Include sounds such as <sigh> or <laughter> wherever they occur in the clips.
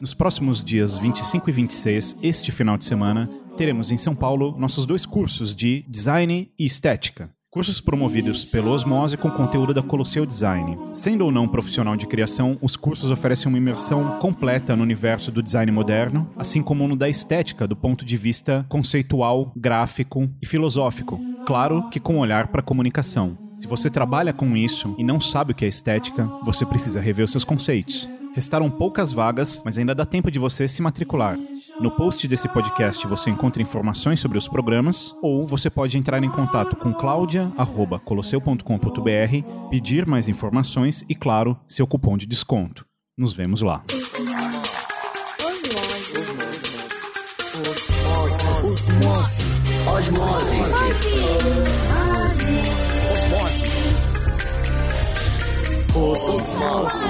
Nos próximos dias 25 e 26, este final de semana, teremos em São Paulo nossos dois cursos de Design e Estética. Cursos promovidos pelo Osmose com conteúdo da Colosseu Design. Sendo ou não profissional de criação, os cursos oferecem uma imersão completa no universo do design moderno, assim como no da estética do ponto de vista conceitual, gráfico e filosófico. Claro que com olhar para a comunicação. Se você trabalha com isso e não sabe o que é estética, você precisa rever os seus conceitos. Restaram poucas vagas, mas ainda dá tempo de você se matricular. No post desse podcast você encontra informações sobre os programas, ou você pode entrar em contato com claudia.colosseu.com.br, pedir mais informações e, claro, seu cupom de desconto. Nos vemos lá. Osmose. Osmose. Osmose. Osmose.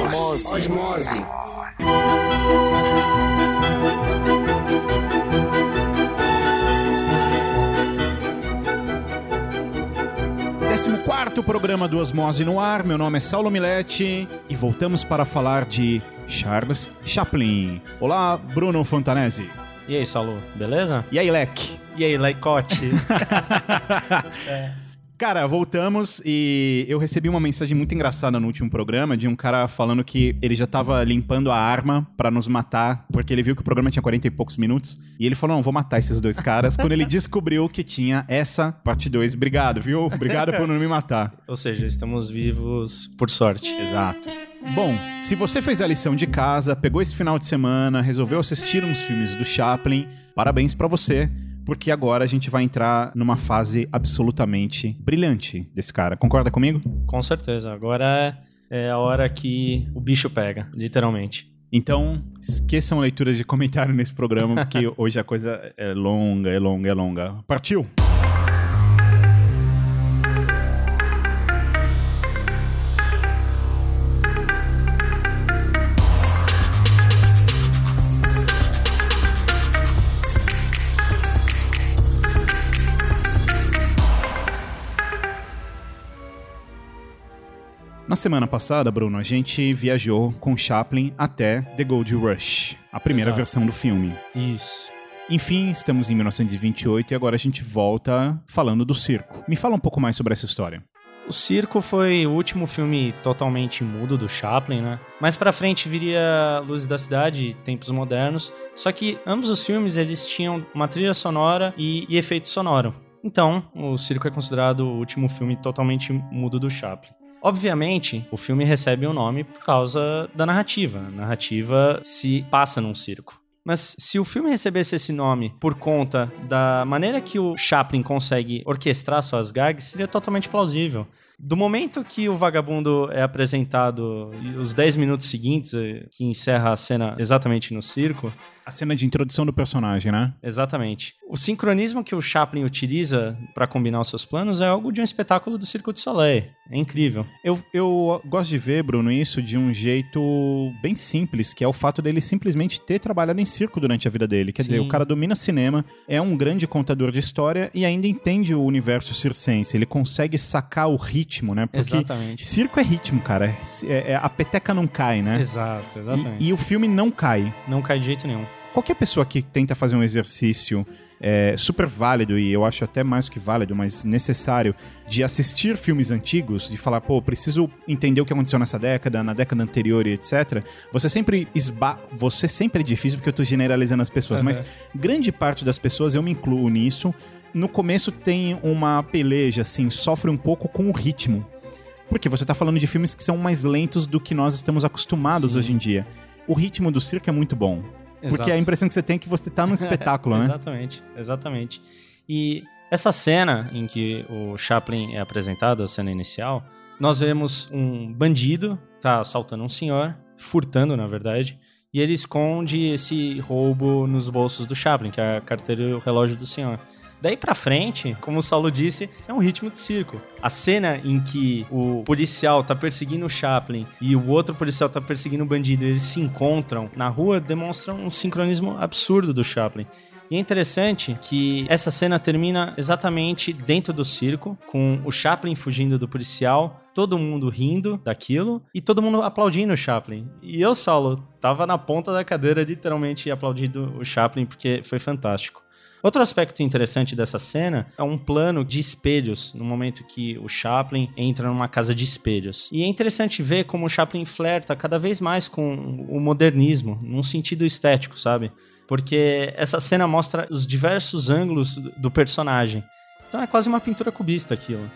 Décimo quarto programa do Osmose no ar. Meu nome é Saulo Milete e voltamos para falar de Charles Chaplin. Olá, Bruno Fontanese. E aí, Saulo, beleza? E aí, Leque? E aí, Leicote? <laughs> <laughs> Cara, voltamos e eu recebi uma mensagem muito engraçada no último programa de um cara falando que ele já tava limpando a arma pra nos matar, porque ele viu que o programa tinha 40 e poucos minutos. E ele falou: não, vou matar esses dois caras. quando ele descobriu que tinha essa parte 2. Obrigado, viu? Obrigado por não me matar. Ou seja, estamos vivos por sorte. Exato. Bom, se você fez a lição de casa, pegou esse final de semana, resolveu assistir uns filmes do Chaplin, parabéns pra você, porque agora a gente vai entrar numa fase absolutamente brilhante desse cara. Concorda comigo? Com certeza. Agora é, é a hora que o bicho pega, literalmente. Então, esqueçam a leitura de comentário nesse programa, porque <laughs> hoje a coisa é longa, é longa, é longa. Partiu! Na semana passada, Bruno, a gente viajou com Chaplin até The Gold Rush, a primeira Exato. versão do filme. Isso. Enfim, estamos em 1928 e agora a gente volta falando do circo. Me fala um pouco mais sobre essa história. O Circo foi o último filme totalmente mudo do Chaplin, né? Mais pra frente viria Luzes da Cidade e Tempos Modernos, só que ambos os filmes eles tinham uma trilha sonora e, e efeito sonoro. Então, o Circo é considerado o último filme totalmente mudo do Chaplin. Obviamente, o filme recebe o nome por causa da narrativa. A narrativa se passa num circo. Mas se o filme recebesse esse nome por conta da maneira que o Chaplin consegue orquestrar suas gags, seria totalmente plausível. Do momento que o vagabundo é apresentado e os 10 minutos seguintes, eh, que encerra a cena exatamente no circo, A cena de introdução do personagem, né? exatamente. O sincronismo que o Chaplin utiliza para combinar os seus planos é algo de um espetáculo do Circo de Soleil. É incrível. Eu, eu gosto de ver, Bruno, isso de um jeito bem simples, que é o fato dele simplesmente ter trabalhado em circo durante a vida dele. Quer Sim. dizer, o cara domina cinema, é um grande contador de história e ainda entende o universo circense. Ele consegue sacar o ritmo, né? Porque Exatamente. circo é ritmo, cara. É- é- a peteca não cai, né? Exato, exatamente. E, e o filme não cai. Não cai de jeito nenhum. Qualquer pessoa que tenta fazer um exercício é, super válido, e eu acho até mais que válido, mas necessário, de assistir filmes antigos, de falar, pô, preciso entender o que aconteceu nessa década, na década anterior e etc. Você sempre esba... Você sempre é difícil porque eu tô generalizando as pessoas, Uhum. mas grande parte das pessoas, eu me incluo nisso, no começo tem uma peleja, assim, sofre um pouco com o ritmo. Porque você tá falando de filmes que são mais lentos do que nós estamos acostumados Sim. hoje em dia. O ritmo do circo é muito bom. Porque Exato. a impressão que você tem é que você tá num <laughs> espetáculo, né? Exatamente, exatamente. E essa cena em que o Chaplin é apresentado, a cena inicial, nós vemos um bandido, tá assaltando um senhor, furtando, na verdade, e ele esconde esse roubo nos bolsos do Chaplin, que é a carteira e o relógio do senhor. Daí pra frente, como o Saulo disse, é um ritmo de circo. A cena em que o policial tá perseguindo o Chaplin e o outro policial tá perseguindo o bandido e eles se encontram na rua demonstra um sincronismo absurdo do Chaplin. E é interessante que essa cena termina exatamente dentro do circo, com o Chaplin fugindo do policial, todo mundo rindo daquilo e todo mundo aplaudindo o Chaplin. E eu, Saulo, tava na ponta da cadeira, literalmente aplaudindo o Chaplin, porque foi fantástico. Outro aspecto interessante dessa cena é um plano de espelhos, no momento que o Chaplin entra numa casa de espelhos. E é interessante ver como o Chaplin flerta cada vez mais com o modernismo, num sentido estético, sabe? Porque essa cena mostra os diversos ângulos do personagem. Então é quase uma pintura cubista aquilo.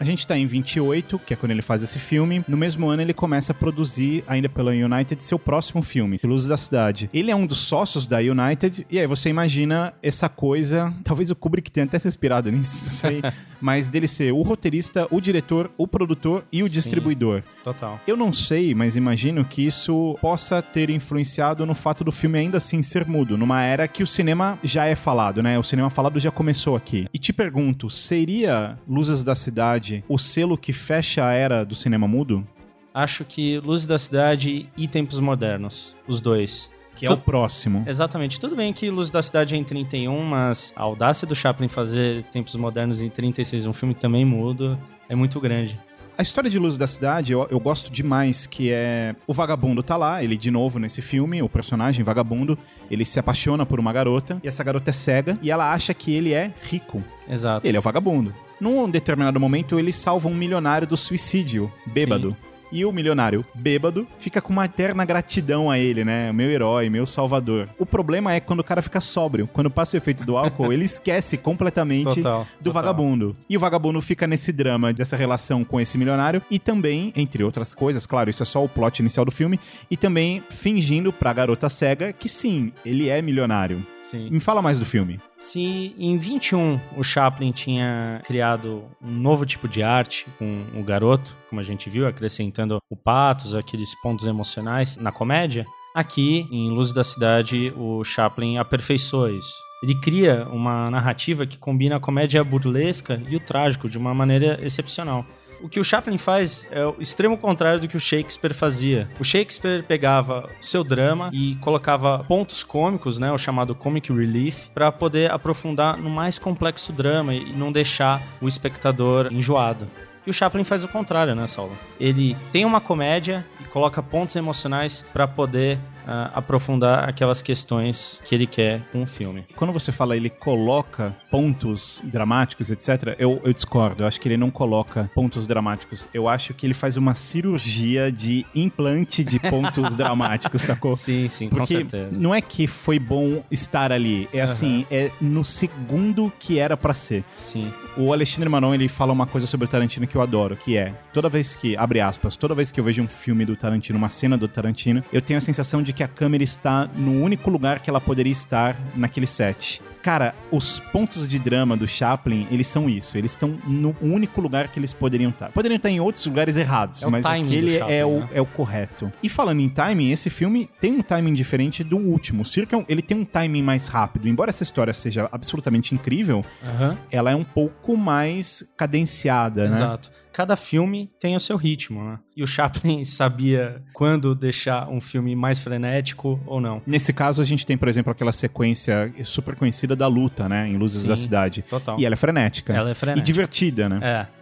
A gente tá em 28, que é quando ele faz esse filme. No mesmo ano, ele começa a produzir, ainda pela United, seu próximo filme, Luzes da Cidade. Ele é um dos sócios da United, e aí você imagina essa coisa. Talvez o Kubrick tenha até se inspirado nisso, não sei. <laughs> mas dele ser o roteirista, o diretor, o produtor e o Sim. distribuidor. Total. Eu não sei, mas imagino que isso possa ter influenciado no fato do filme ainda assim ser mudo, numa era que o cinema já é falado, né? O cinema falado já começou aqui. E te pergunto, seria Luzes da Cidade o selo que fecha a era do cinema mudo? Acho que Luzes da Cidade e Tempos Modernos, os dois. Que é o próximo. Exatamente. Tudo bem que Luz da Cidade é em 31, mas a audácia do Chaplin fazer Tempos Modernos em 36, um filme também mudo, é muito grande. A história de Luz da Cidade eu, eu gosto demais, que é... O vagabundo tá lá, ele de novo nesse filme, o personagem vagabundo, ele se apaixona por uma garota, e essa garota é cega, e ela acha que ele é rico. Exato. Ele é o vagabundo. Num determinado momento, ele salva um milionário do suicídio, bêbado. E o milionário bêbado fica com uma eterna gratidão a ele, né? Meu herói, meu salvador. O problema é quando o cara fica sóbrio. Quando passa o efeito do álcool, <laughs> ele esquece completamente Total, do total. vagabundo. E o vagabundo fica nesse drama dessa relação com esse milionário e também, entre outras coisas, claro, isso é só o plot inicial do filme, e também fingindo pra garota cega que sim, ele é milionário. Sim. Me fala mais do filme. Se em 21 o Chaplin tinha criado um novo tipo de arte com o garoto, como a gente viu, acrescentando o patos, aqueles pontos emocionais na comédia, aqui em Luz da Cidade o Chaplin aperfeiçoa isso. Ele cria uma narrativa que combina a comédia burlesca e o trágico de uma maneira excepcional. O que o Chaplin faz é o extremo contrário do que o Shakespeare fazia. O Shakespeare pegava seu drama e colocava pontos cômicos, né, o chamado comic relief, para poder aprofundar no mais complexo drama e não deixar o espectador enjoado. E o Chaplin faz o contrário, né, Saulo? Ele tem uma comédia e coloca pontos emocionais para poder ah, aprofundar aquelas questões que ele quer com o filme. Quando você fala ele coloca pontos dramáticos, etc., eu, eu discordo. Eu acho que ele não coloca pontos dramáticos. Eu acho que ele faz uma cirurgia de implante de pontos <laughs> dramáticos, sacou? Sim, sim, com Porque certeza. não é que foi bom estar ali, é assim, é no segundo que era pra ser. Sim. O Alexandre Manon, ele fala uma coisa sobre o Tarantino que eu adoro, que é, toda vez que, abre aspas, toda vez que eu vejo um filme do Tarantino, uma cena do Tarantino, eu tenho a sensação de que a câmera está no único lugar que ela poderia estar naquele set. Cara, os pontos de drama do Chaplin, eles são isso. Eles estão no único lugar que eles poderiam estar. Poderiam estar em outros lugares errados, É mas aquele Chaplin, é, o, né? é o correto. E falando em timing, esse filme tem um timing diferente do último. O Circo, é ele tem um timing mais rápido. Embora essa história seja absolutamente incrível, Aham. ela é um pouco mais cadenciada, né? Exato. Cada filme tem o seu ritmo, né? E o Chaplin <laughs> sabia quando deixar um filme mais frenético ou não. Nesse caso, a gente tem, por exemplo, aquela sequência super conhecida da luta, né? Em Luzes Sim, da Cidade. Total. E ela é frenética. Ela é frenética. E divertida, né? É.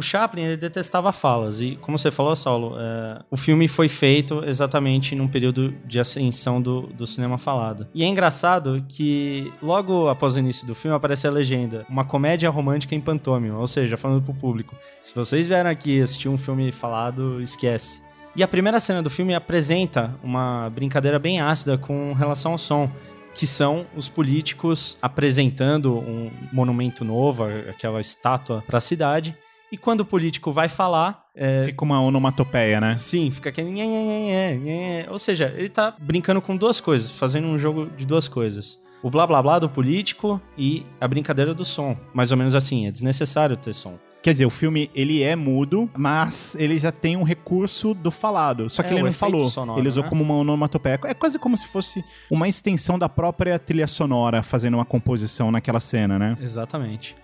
O Chaplin, ele detestava falas. E, como você falou, Saulo, é, o filme foi feito exatamente num período de ascensão do, do cinema falado. E é engraçado que, logo após o início do filme, aparece a legenda. Uma comédia romântica em pantômima. Ou seja, falando pro público. Se vocês vieram aqui assistir um filme falado, esquece. E a primeira cena do filme apresenta uma brincadeira bem ácida com relação ao som que são os políticos apresentando um monumento novo, aquela estátua para a cidade. E quando o político vai falar, é, Fica uma onomatopeia, né? sim, fica aquele. Ou seja, ele tá brincando com duas coisas, fazendo um jogo de duas coisas. O blá blá blá do político e a brincadeira do som. Mais ou menos assim, é desnecessário ter som. Quer dizer, o filme, ele é mudo, mas ele já tem um recurso do falado. Só que É, ele não falou. sonoro, ele usou né? como uma onomatopeia. É quase como se fosse uma extensão da própria trilha sonora fazendo uma composição naquela cena, né? Exatamente.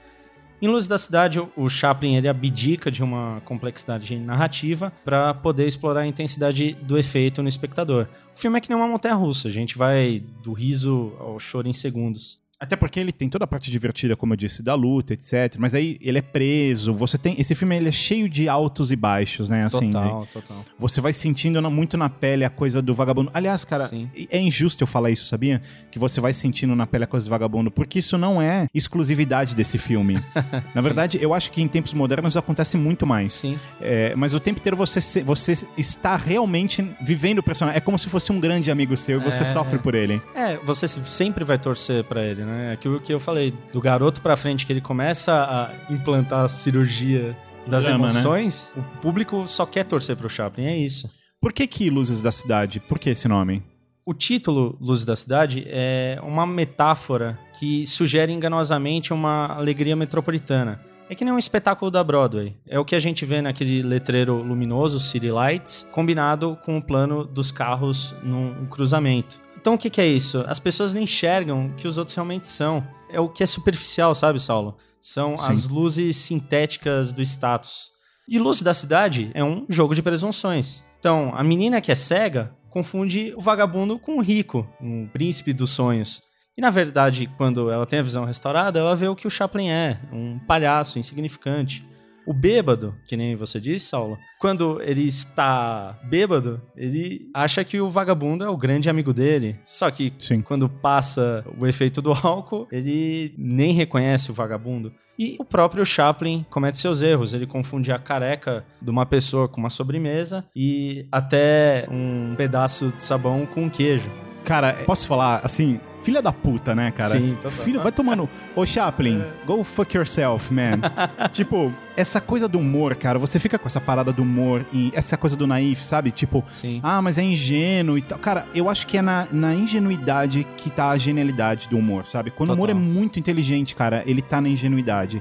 Em Luz da Cidade, o- Chaplin ele abdica de uma complexidade narrativa para poder explorar a intensidade do efeito no espectador. O filme é que nem uma montanha russa, a gente vai do riso ao choro em segundos. Até porque ele tem toda a parte divertida, como eu disse, da luta, etc. Mas aí ele é preso. Você tem. Esse filme ele é cheio de altos e baixos, né? Assim, total, né? total. Você vai sentindo muito na pele a coisa do vagabundo. Aliás, cara, Sim. é injusto eu falar isso, sabia? Que você vai sentindo na pele a coisa do vagabundo, porque isso não é exclusividade desse filme. <laughs> na verdade, eu acho que em tempos modernos acontece muito mais. Sim. É, mas o tempo inteiro você, você está realmente vivendo o personagem. É como se fosse um grande amigo seu e você É. sofre por ele. É, você se- sempre vai torcer pra ele, né? Aquilo que eu falei, do garoto pra frente, que ele começa a implantar a cirurgia das Drama, né? emoções, o público só quer torcer pro Chaplin, é isso. Por que que Luzes da Cidade? Por que esse nome? O título Luz da Cidade é uma metáfora que sugere enganosamente uma alegria metropolitana. É que nem um espetáculo da Broadway. É o que a gente vê naquele letreiro luminoso, City Lights, combinado com o plano dos carros num cruzamento. Então o que, que é isso? As pessoas não enxergam o que os outros realmente são. É o que é superficial, sabe, Saulo? São Sim. as luzes sintéticas do status. E Luz da Cidade é um jogo de presunções. Então, a menina que é cega confunde o vagabundo com o rico, um príncipe dos sonhos. E na verdade, quando ela tem a visão restaurada, ela vê o que o Chaplin é, um palhaço insignificante. O bêbado, que nem você disse, Saulo, quando ele está bêbado, ele acha que o vagabundo é o grande amigo dele. Só que Sim. quando passa o efeito do <laughs> álcool, ele nem reconhece o vagabundo. E o próprio Chaplin comete seus erros. Ele confunde a careca de uma pessoa com uma sobremesa e até um pedaço de sabão com queijo. Cara, posso falar assim, filha da puta, né, cara? Sim, total. Filho, vai tomando. Ô, Chaplin, go fuck yourself, man. <laughs> tipo, essa coisa do humor, cara, você fica com essa parada do humor e essa coisa do naif, sabe? Tipo, Sim. ah, mas é ingênuo e tal. Cara, eu acho que é na, na ingenuidade que tá a genialidade do humor, sabe? Quando o humor é Total. muito inteligente, cara, ele tá na ingenuidade.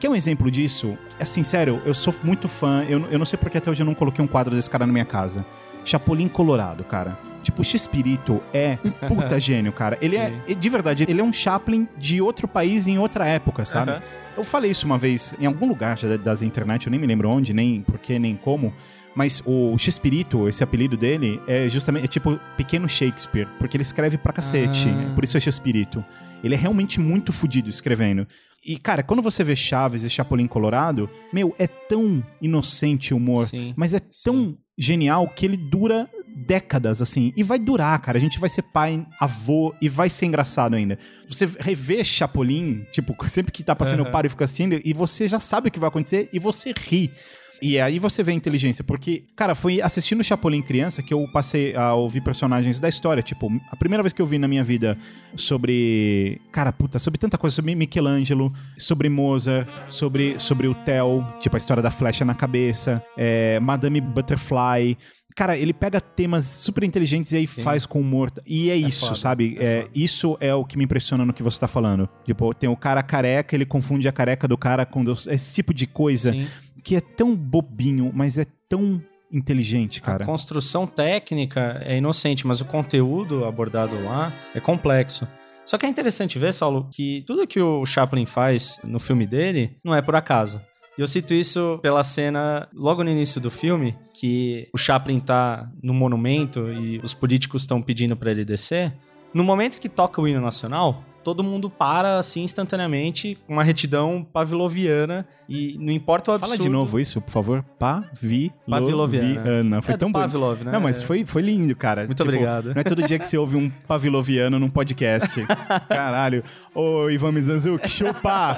Quer um exemplo disso? Assim, sério, eu sou muito fã. Eu, eu não sei porque até hoje eu não coloquei um quadro desse cara na minha casa. Chapolin Colorado, cara. Tipo, o Chespirito é um <laughs> puta gênio, cara. Ele é, Sim. de verdade, ele é um Chaplin de outro país em outra época, sabe? Aham. Eu falei isso uma vez em algum lugar das internet, eu nem me lembro onde, nem porquê, nem como. Mas o Chespirito, esse apelido dele, é justamente é tipo pequeno Shakespeare, porque ele escreve pra cacete. Ah. Por isso é Chespirito. Ele é realmente muito fodido escrevendo. E, cara, quando você vê Chaves e Chapolin Colorado, meu, é tão inocente o humor, Sim. mas é tão genial que ele dura décadas, assim. E vai durar, cara. A gente vai ser pai, avô e vai ser engraçado ainda. Você revê Chapolin, tipo, <laughs> sempre que tá passando eu Aham. paro e fico assistindo, e você já sabe o que vai acontecer e você ri. E aí você vê a inteligência, porque, cara, foi assistindo Chapolin criança que eu passei a ouvir personagens da história. Tipo, a primeira vez que eu vi na minha vida sobre. Cara, puta, sobre tanta coisa, sobre Michelangelo, sobre Mozart, sobre, sobre o Theo, tipo a história da flecha na cabeça, é, Madame Butterfly. Cara, ele pega temas super inteligentes e aí Sim. faz com humor. E é, isso, foda, sabe? é É, isso é o que me impressiona no que você tá falando. Tipo, tem o cara careca, ele confunde a careca do cara com Deus. Esse tipo de coisa Sim. que é tão bobinho, mas é tão inteligente, cara. A construção técnica é inocente, mas o conteúdo abordado lá é complexo. Só que é interessante ver, Saulo, que tudo que o Chaplin faz no filme dele não é por acaso. E eu cito isso pela cena logo no início do filme, que o Chaplin tá no monumento e os políticos estão pedindo pra ele descer. No momento que toca o hino nacional, todo mundo para assim instantaneamente, com uma retidão pavloviana e não importa o absurdo. Fala de novo isso, por favor. Paviloviana. Paviloviana. Foi é tão. Pavlov, né? Não, mas foi, foi lindo, cara. Muito obrigado. Não é todo dia que você ouve um paviloviano num podcast. <laughs> Caralho. Ô, Ivan Mizanzuki, <laughs> chupa!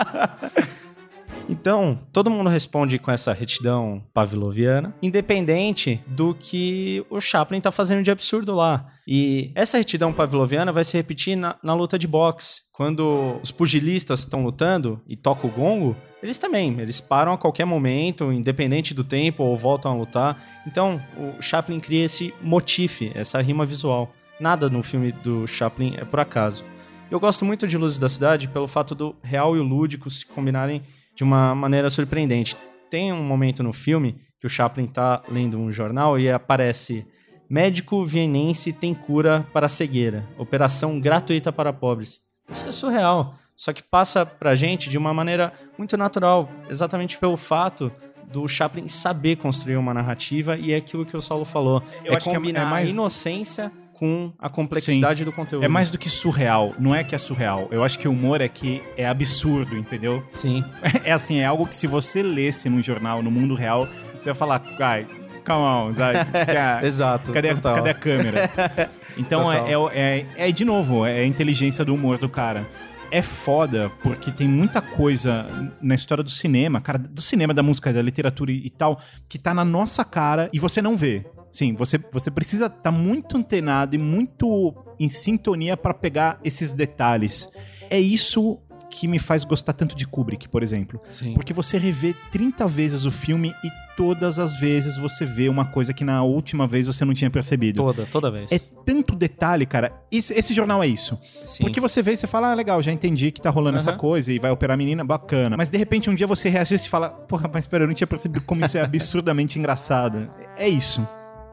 Então, todo mundo responde com essa retidão pavloviana, independente do que o Chaplin tá fazendo de absurdo lá. E essa retidão pavloviana vai se repetir na, na luta de boxe. Quando os pugilistas estão lutando e toca o gongo, eles também, eles param a qualquer momento, independente do tempo, ou voltam a lutar. Então, o Chaplin cria esse motif, essa rima visual. Nada no filme do Chaplin é por acaso. Eu gosto muito de Luzes da Cidade pelo fato do real e o lúdico se combinarem de uma maneira surpreendente. Tem um momento no filme que o Chaplin tá lendo um jornal e aparece Médico vienense tem cura para a cegueira. Operação gratuita para pobres. Isso é surreal. Só que passa pra gente de uma maneira muito natural, exatamente pelo fato do Chaplin saber construir uma narrativa e é aquilo que o Saulo falou. Eu é acho que é- combinar mais- a inocência com a complexidade do conteúdo. É mais do que surreal. Não é que é surreal. Eu acho que o humor é que é absurdo, entendeu? Sim. <laughs> É assim, é algo que se você lesse num jornal, no mundo real, você vai falar, ai, come on, sabe? <laughs> Exato. Cadê, a- total. cadê a câmera? <laughs> Então é, é, é, é, de novo, é a inteligência do humor do cara. É foda porque tem muita coisa na história do cinema, cara, do cinema, da música, da literatura e, e tal, que tá na nossa cara e você não vê. Sim, você, você precisa estar muito antenado e muito em sintonia pra pegar esses detalhes. É isso que me faz gostar tanto de Kubrick, por exemplo. Sim. Porque você revê 30 vezes o filme e todas as vezes você vê uma coisa que na última vez você não tinha percebido. Toda, toda vez. É tanto detalhe, cara. Esse, esse jornal é isso. Sim. Porque você vê e você fala, ah, legal, já entendi que tá rolando essa Aham. coisa e vai operar a menina, bacana. Mas de repente um dia você reassiste e fala, porra, mas pera, eu não tinha percebido como isso é <laughs> absurdamente engraçado. É isso.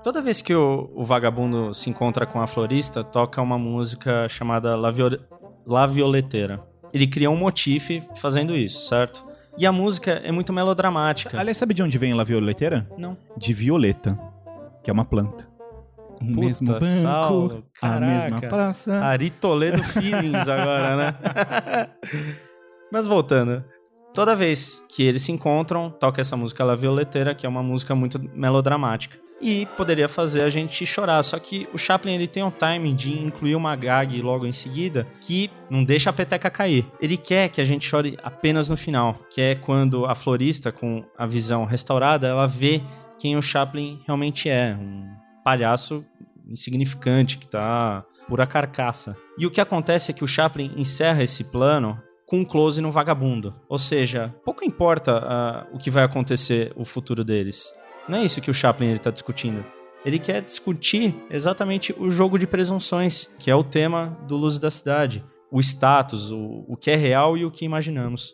Toda vez que o, o vagabundo se encontra com a florista, toca uma música chamada La, Viol La Violeteira. Ele cria um motif fazendo isso, certo? E a música é muito melodramática. Aliás, sabe de onde vem a violeteira? Não. De violeta, que é uma planta. O Puta, mesmo banco, Saulo, a mesma praça. Ari Toledo Feelings agora, né? <laughs> Mas voltando. Toda vez que eles se encontram, toca essa música La Violeteira, que é uma música muito melodramática. E poderia fazer a gente chorar, só que o Chaplin ele tem um timing de incluir uma gag logo em seguida que não deixa a peteca cair. Ele quer que a gente chore apenas no final, que é quando a florista, com a visão restaurada, ela vê quem o Chaplin realmente é, um palhaço insignificante que tá pura carcaça. E o que acontece é que o Chaplin encerra esse plano com um close no vagabundo. Ou seja, pouco importa ah, o que vai acontecer o futuro deles. Não é isso que o Chaplin ele tá discutindo. Ele quer discutir exatamente o jogo de presunções, que é o tema do Luz da Cidade. O status, o, o que é real e o que imaginamos.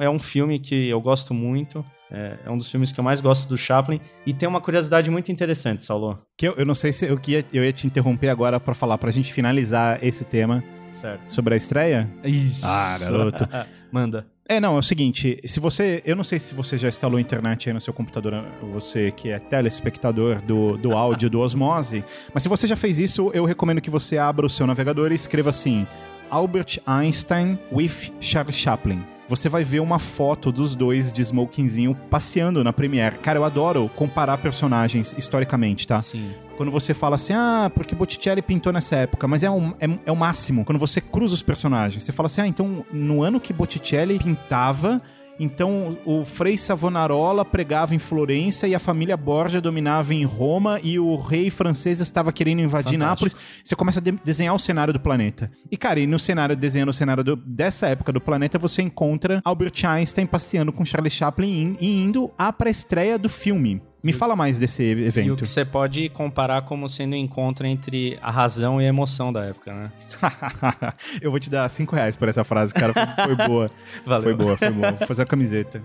É um filme que eu gosto muito. É, é um dos filmes que eu mais gosto do Chaplin. E tem uma curiosidade muito interessante, Saulo. Que eu, eu não sei se eu, ia, eu ia te interromper agora pra falar, pra gente finalizar esse tema Certo. sobre a estreia. Isso. Ah, garoto. <laughs> Manda. É, não, é o seguinte, se você, eu não sei se você já instalou a internet aí no seu computador, você que é telespectador do, do <laughs> áudio do Osmose, mas se você já fez isso, eu recomendo que você abra o seu navegador e escreva assim, Albert Einstein with Charlie Chaplin. Você vai ver uma foto dos dois de smokingzinho passeando na Premiere. Cara, eu adoro comparar personagens historicamente, tá? Sim. Quando você fala assim, ah, porque Botticelli pintou nessa época, mas é, um, é, é o máximo. Quando você cruza os personagens, você fala assim, ah, então no ano que Botticelli pintava, então o Frei Savonarola pregava em Florença e a família Borgia dominava em Roma e o rei francês estava querendo invadir Fantástico. Nápoles. Você começa a de- desenhar o cenário do planeta. E, cara, e no cenário, desenhando o cenário do- dessa época do planeta, você encontra Albert Einstein passeando com Charlie Chaplin e indo à pré-estreia do filme. Me fala mais desse E o evento. que você pode comparar como sendo um encontro entre a razão e a emoção da época, né? <laughs> eu vou te dar cinco reais por essa frase, cara. Foi, foi boa. <laughs> Valeu. Foi boa, foi boa. Vou fazer uma camiseta.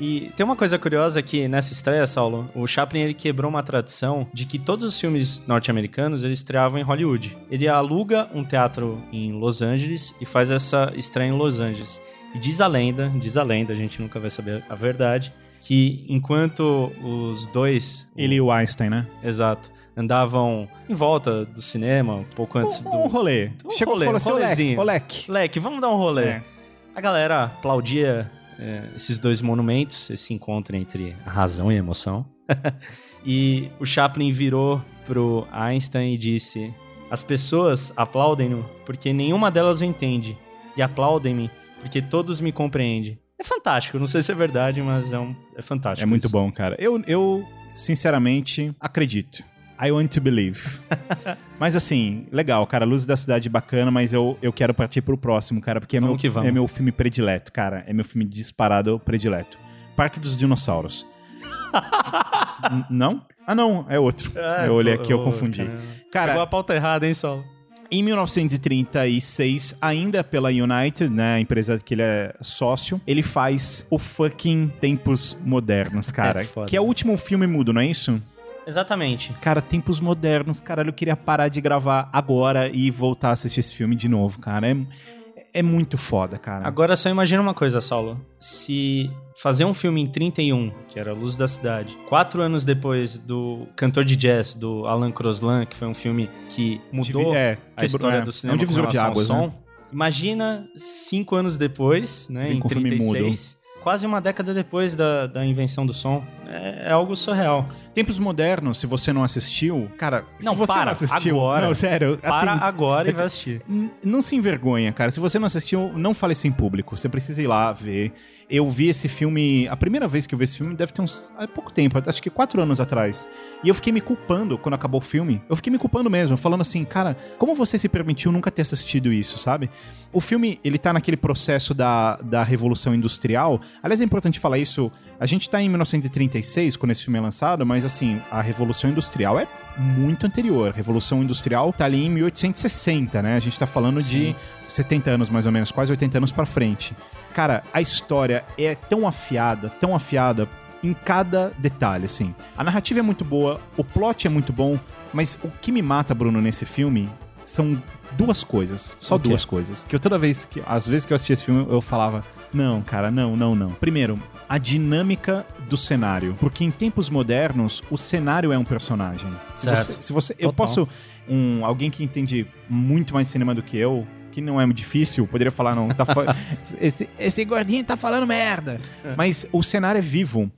E tem uma coisa curiosa que nessa estreia, Saulo, o Chaplin ele quebrou uma tradição de que todos os filmes norte-americanos eles estreavam em Hollywood. Ele aluga um teatro em Los Angeles e faz essa estreia em Los Angeles. E diz a lenda, diz a lenda, a gente nunca vai saber a verdade, que enquanto os dois, Ele e o Einstein, né? exato, andavam em volta do cinema, um pouco antes Um, do um rolê. Um Chegou rolê, falou um assim, rolezinho. Olek. Leque, vamos dar um rolê. É. A galera aplaudia é, esses dois monumentos, esse encontro entre a razão e a emoção. <laughs> e o Chaplin virou pro Einstein e disse: As pessoas aplaudem-no porque nenhuma delas o entende, e aplaudem-me porque todos me compreendem. É fantástico, não sei se é verdade, mas é, um, é fantástico. É muito isso. bom, cara. Eu, eu, sinceramente, acredito. I want to believe. <laughs> mas assim, legal, cara. Luz da Cidade bacana, mas eu, eu quero partir pro próximo, cara, porque é Vamos meu, é meu filme predileto, cara. É meu filme disparado predileto. Parque dos Dinossauros. <laughs> Não? Ah, não, é outro. Ah, eu olhei aqui, eu confundi. Cara, Pegou a pauta errada, hein, Sol? Em 1936, ainda pela United, né, a empresa que ele é sócio, ele faz o fucking Tempos Modernos, <laughs> cara. É foda. que é o último filme mudo, não é isso? Exatamente. Cara, Tempos Modernos, caralho, eu queria parar de gravar agora e voltar a assistir esse filme de novo, cara. É, é muito foda, cara. Agora só imagina uma coisa, Saulo. Se fazer um filme em 31, que era Luz da Cidade, quatro anos depois do Cantor de Jazz, do Alan Croslan, que foi um filme que mudou Divi- é, a história é. do É cinema um divisor com de águas, som. né? Imagina cinco anos depois, né, em com o filme mudo. 36, quase uma década depois da, da invenção do som. É, é algo surreal. Tempos modernos, se você não assistiu, cara, Não, se você para, não assistiu, agora. não, sério, Para assim, agora e eu vai assistir. Não se envergonha, cara. Se você não assistiu, não fale isso em público. Você precisa ir lá ver. Eu vi esse filme. A primeira vez que eu vi esse filme deve ter uns. Há pouco tempo, acho que quatro anos atrás. E eu fiquei me culpando quando acabou o filme. Eu fiquei me culpando mesmo, falando assim, cara, como você se permitiu nunca ter assistido isso, sabe? O filme, ele tá naquele processo da, da Revolução Industrial. Aliás, é importante falar isso. A gente tá em 1936, quando esse filme é lançado, mas assim, a Revolução Industrial é muito anterior. A Revolução Industrial tá ali em 1860, né? A gente tá falando de 70 anos mais ou menos, quase 80 anos pra frente. Cara, a história é tão afiada, tão afiada em cada detalhe, assim. A narrativa é muito boa, o plot é muito bom, mas o que me mata, Bruno, nesse filme são duas coisas, só O quê? duas coisas. Que eu toda vez que, às vezes que eu assistia esse filme, eu falava, não, cara, não, não, não. Primeiro, a dinâmica do cenário, porque em tempos modernos o cenário é um personagem. Se Certo. você, se você eu posso um alguém que entende muito mais cinema do que eu, que não é difícil, poderia falar não, tá <laughs> esse, esse gordinho tá falando merda. Mas o cenário é vivo.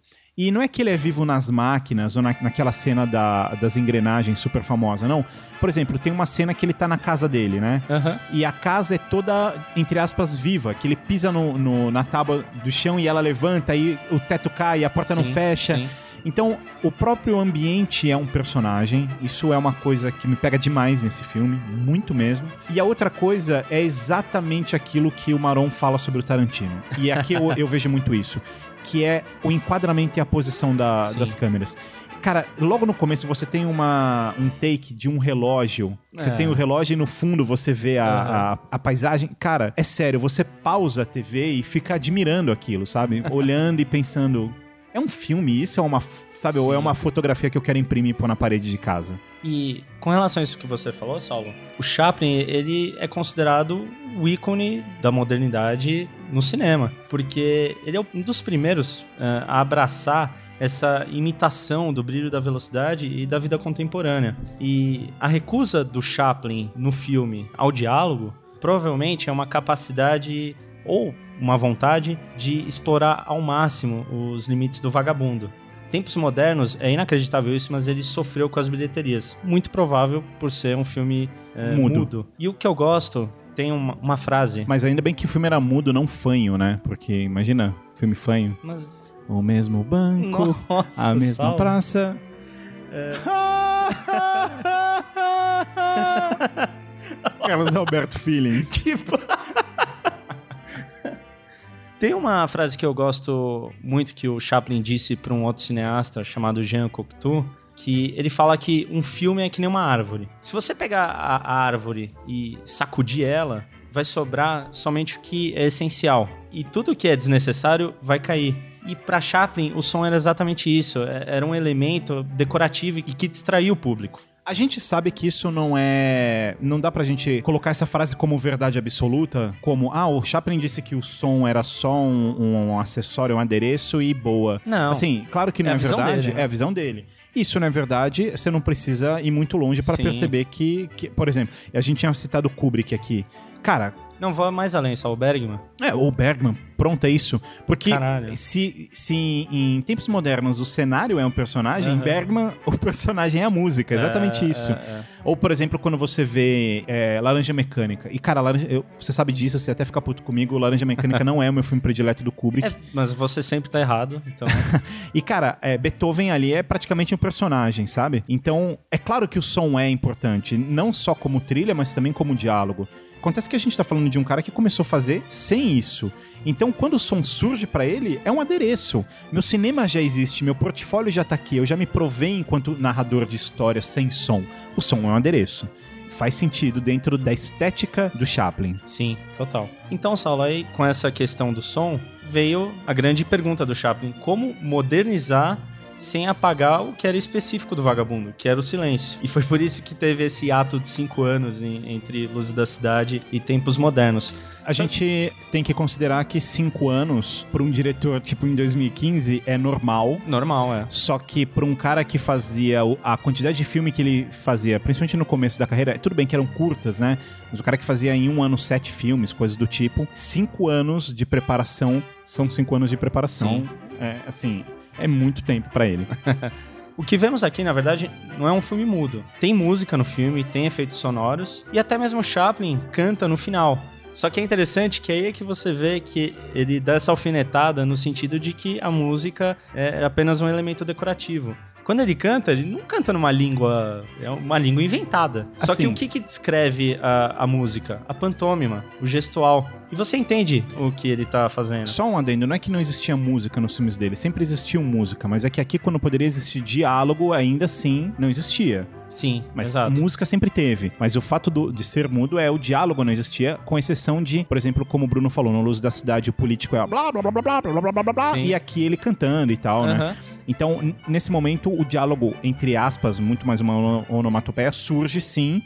E não é que ele é vivo nas máquinas ou na, naquela cena da- das engrenagens super famosa, não. Por exemplo, tem uma cena que ele tá na casa dele, né? Aham. E a casa é toda, entre aspas, viva, que ele pisa no, no- na tábua do chão e ela levanta, aí o teto cai, a porta não Sim, fecha. sim. Então, o próprio ambiente é um personagem. Isso é uma coisa que me pega demais nesse filme, muito mesmo. E a outra coisa é exatamente aquilo que o Maron fala sobre o Tarantino. E aqui eu, eu vejo muito isso, que é o enquadramento e a posição da- das câmeras. Cara, logo no começo você tem uma, um take de um relógio. Você É. tem o relógio e no fundo você vê a, Aham. a, a paisagem. Cara, é sério, você pausa a TV e fica admirando aquilo, sabe? <laughs> Olhando e pensando. É um filme, isso é uma, sabe, ou é Sim. uma fotografia que eu quero imprimir e pôr na parede de casa. E com relação a isso que você falou, Saulo, o Chaplin, ele é considerado o ícone da modernidade no cinema, porque ele é um dos primeiros eh, a abraçar essa imitação do brilho da velocidade e da vida contemporânea. E a recusa do Chaplin no filme ao diálogo provavelmente é uma capacidade ou uma vontade de explorar ao máximo os limites do vagabundo. Tempos modernos, é inacreditável isso, mas ele sofreu com as bilheterias. Muito provável por ser um filme é, Mudo. mudo. E o que eu gosto, tem uma, uma frase. Mas ainda bem que o filme era mudo, não fanho, né? Porque imagina, filme fanho. Mas. O mesmo banco, Nossa, a mesma Saulo. praça. <laughs> Carlos Alberto Feelings. <laughs> Tipo. Tem uma frase que eu gosto muito que o Chaplin disse para um outro cineasta chamado Jean Cocteau, que ele fala que um filme é que nem uma árvore. Se você pegar a, a árvore e sacudir ela, vai sobrar somente o que é essencial. E tudo que é desnecessário vai cair. E para Chaplin, o som era exatamente isso. É- Era um elemento decorativo e que distraía o público. A gente sabe que isso não é. Não dá pra gente colocar essa frase como verdade absoluta, como, ah, o Chaplin disse que o som era só um, um acessório, um adereço e boa. Não. Assim, claro que não É é, verdade, dele, né? é a visão dele. Isso não é verdade, você não precisa ir muito longe pra Sim. perceber que, que, por exemplo, a gente tinha citado Kubrick aqui. Cara, Não vou mais além, só o Bergman. é, o Bergman, pronto, é isso. Porque Caralho. se, se em, em tempos modernos o cenário é um personagem, em Aham. Bergman <laughs> o personagem é a música, exatamente É, isso. é, é. Ou, por exemplo, quando você vê é, Laranja Mecânica. E, cara, Laranja, eu- você sabe disso, você até fica puto comigo. Laranja Mecânica não é o meu filme predileto do Kubrick. <laughs> É, mas você sempre tá errado, então. <laughs> E, cara, é, Beethoven ali é praticamente um personagem, sabe? Então, é claro que o som é importante, não só como trilha, mas também como diálogo. Acontece que a gente tá falando de um cara que começou a fazer sem isso. Então, quando o som surge pra ele, é um adereço. Meu cinema já existe, meu portfólio já tá aqui, eu já me provei enquanto narrador de história sem som. O som é um adereço. Faz sentido dentro da estética do Chaplin. Sim, total. Então, Saulo, aí com essa questão do som, veio a grande pergunta do Chaplin: como modernizar sem apagar o que era específico do vagabundo, que era o silêncio. E foi por isso que teve esse ato de cinco anos em, entre Luzes da Cidade e Tempos Modernos. A gente tem que considerar que cinco anos para um diretor tipo em 2015 é normal. Normal, é. Só que para um cara que fazia a quantidade de filme que ele fazia, principalmente no começo da carreira, tudo bem que eram curtas, né? Mas o cara que fazia em um ano sete filmes, coisas do tipo, cinco anos de preparação são cinco anos de preparação. É, assim, é muito tempo para ele. <laughs> O que vemos aqui, na verdade, não é um filme mudo. Tem música no filme, tem efeitos sonoros, e até mesmo Chaplin canta no final. Só que é interessante que aí é que você vê que ele dá essa alfinetada no sentido de que a música é apenas um elemento decorativo. Quando ele canta, ele não canta numa língua. É uma língua inventada. Só Assim. que o que, que descreve a, a música? A pantômima, o gestual. E você entende o que ele tá fazendo. Só um adendo, não é que não existia música nos filmes dele, sempre existiu música, mas é que aqui quando poderia existir diálogo, ainda assim não existia. Sim, Mas exato. música sempre teve. Mas o fato do- de ser mudo é o diálogo não existia, com exceção de, por exemplo, como o Bruno falou, no Luz da Cidade, o político é blá blá blá blá blá blá blá blá blá Sim. e aqui ele cantando e tal, né? Então, nesse momento, o diálogo, entre aspas, muito mais uma ono- onomatopeia, surge sim,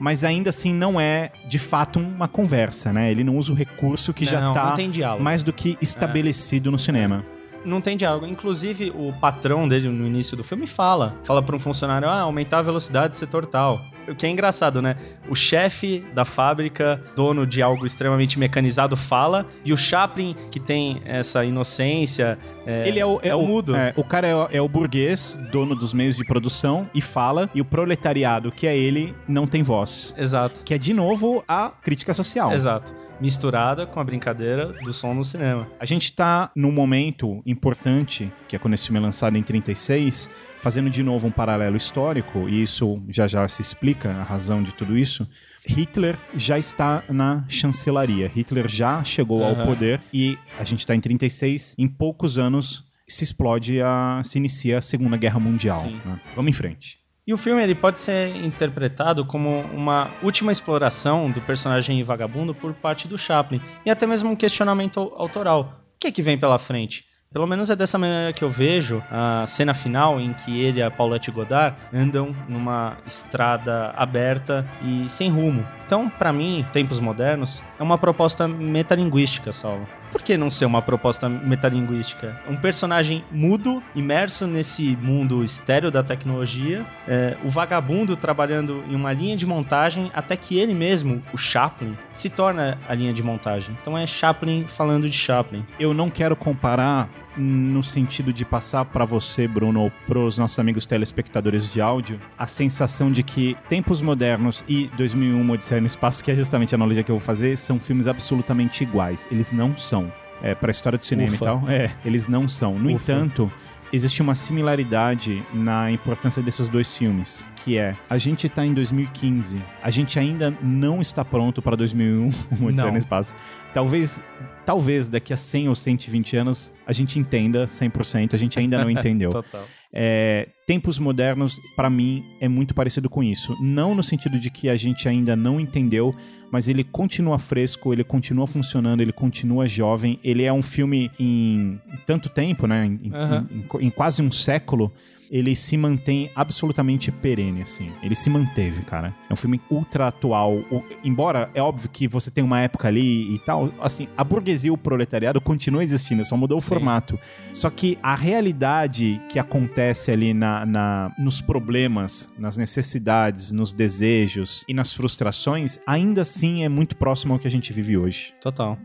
mas ainda assim não é de fato uma conversa, né? Ele não usa o recurso que já não, tá não mais do que estabelecido no cinema. Não tem diálogo. Inclusive, o patrão dele no início do filme fala. Fala para um funcionário, ah, aumentar a velocidade do setor tal. O que é engraçado, né? O chefe da fábrica, dono de algo extremamente mecanizado, fala. E o Chaplin, que tem essa inocência... É, Ele é o, é o mudo. é, o cara é o, é o burguês, dono dos meios de produção, e fala, e o proletariado, que é ele, não tem voz. Exato. Que é, de novo, a crítica social. Exato. Misturada com a brincadeira do som no cinema. A gente tá num momento importante, que é quando esse filme é lançado em 36, fazendo de novo um paralelo histórico, e isso já já se explica a razão de tudo isso. Hitler já está na chancelaria. Hitler já chegou ao Aham. poder e a gente tá em 36, em poucos anos se explode a se inicia a Segunda Guerra Mundial. Né? Vamos em frente. E o filme ele pode ser interpretado como uma última exploração do personagem vagabundo por parte do Chaplin e até mesmo um questionamento au- autoral. O que é que vem pela frente? Pelo menos é dessa maneira que eu vejo a cena final em que ele e a Paulette Godard andam numa estrada aberta e sem rumo. Então, pra mim, Tempos Modernos é uma proposta metalinguística, Saulo. Por que não ser uma proposta metalinguística? Um personagem mudo, imerso nesse mundo estéreo da tecnologia, é, o vagabundo trabalhando em uma linha de montagem até que ele mesmo, o Chaplin, se torna a linha de montagem. Então é Chaplin falando de Chaplin. Eu não quero comparar no sentido de passar pra você, Bruno, ou pros nossos amigos telespectadores de áudio, a sensação de que Tempos Modernos e 2001 Odisseia no Espaço, que é justamente a analogia que eu vou fazer, são filmes absolutamente iguais. Eles não são. É, pra história do cinema Ufa. e tal, é, eles não são. No Ufa. entanto, existe uma similaridade na importância desses dois filmes, que é, a gente tá em 2015, a gente ainda não está pronto para 2001 Uma Odisseia no Espaço. Talvez talvez daqui a 100 ou 120 anos a gente entenda 100%, a gente ainda não <laughs> entendeu. Total. É, tempos modernos, pra mim, é muito parecido com isso. Não no sentido de que a gente ainda não entendeu, mas ele continua fresco, ele continua funcionando, ele continua jovem. Ele é um filme em tanto tempo, né? Em, em- Aham. em- em quase um século. Ele se mantém absolutamente perene, assim. Ele se manteve, cara. É um filme ultra atual. O- embora é óbvio que você tem uma época ali e tal, assim, a burguesia e o proletariado continuam existindo, só mudou o Sim. formato. Só que a realidade que acontece ali na, na- nos problemas, nas necessidades, nos desejos e nas frustrações, ainda assim é muito próximo ao que a gente vive hoje. Total.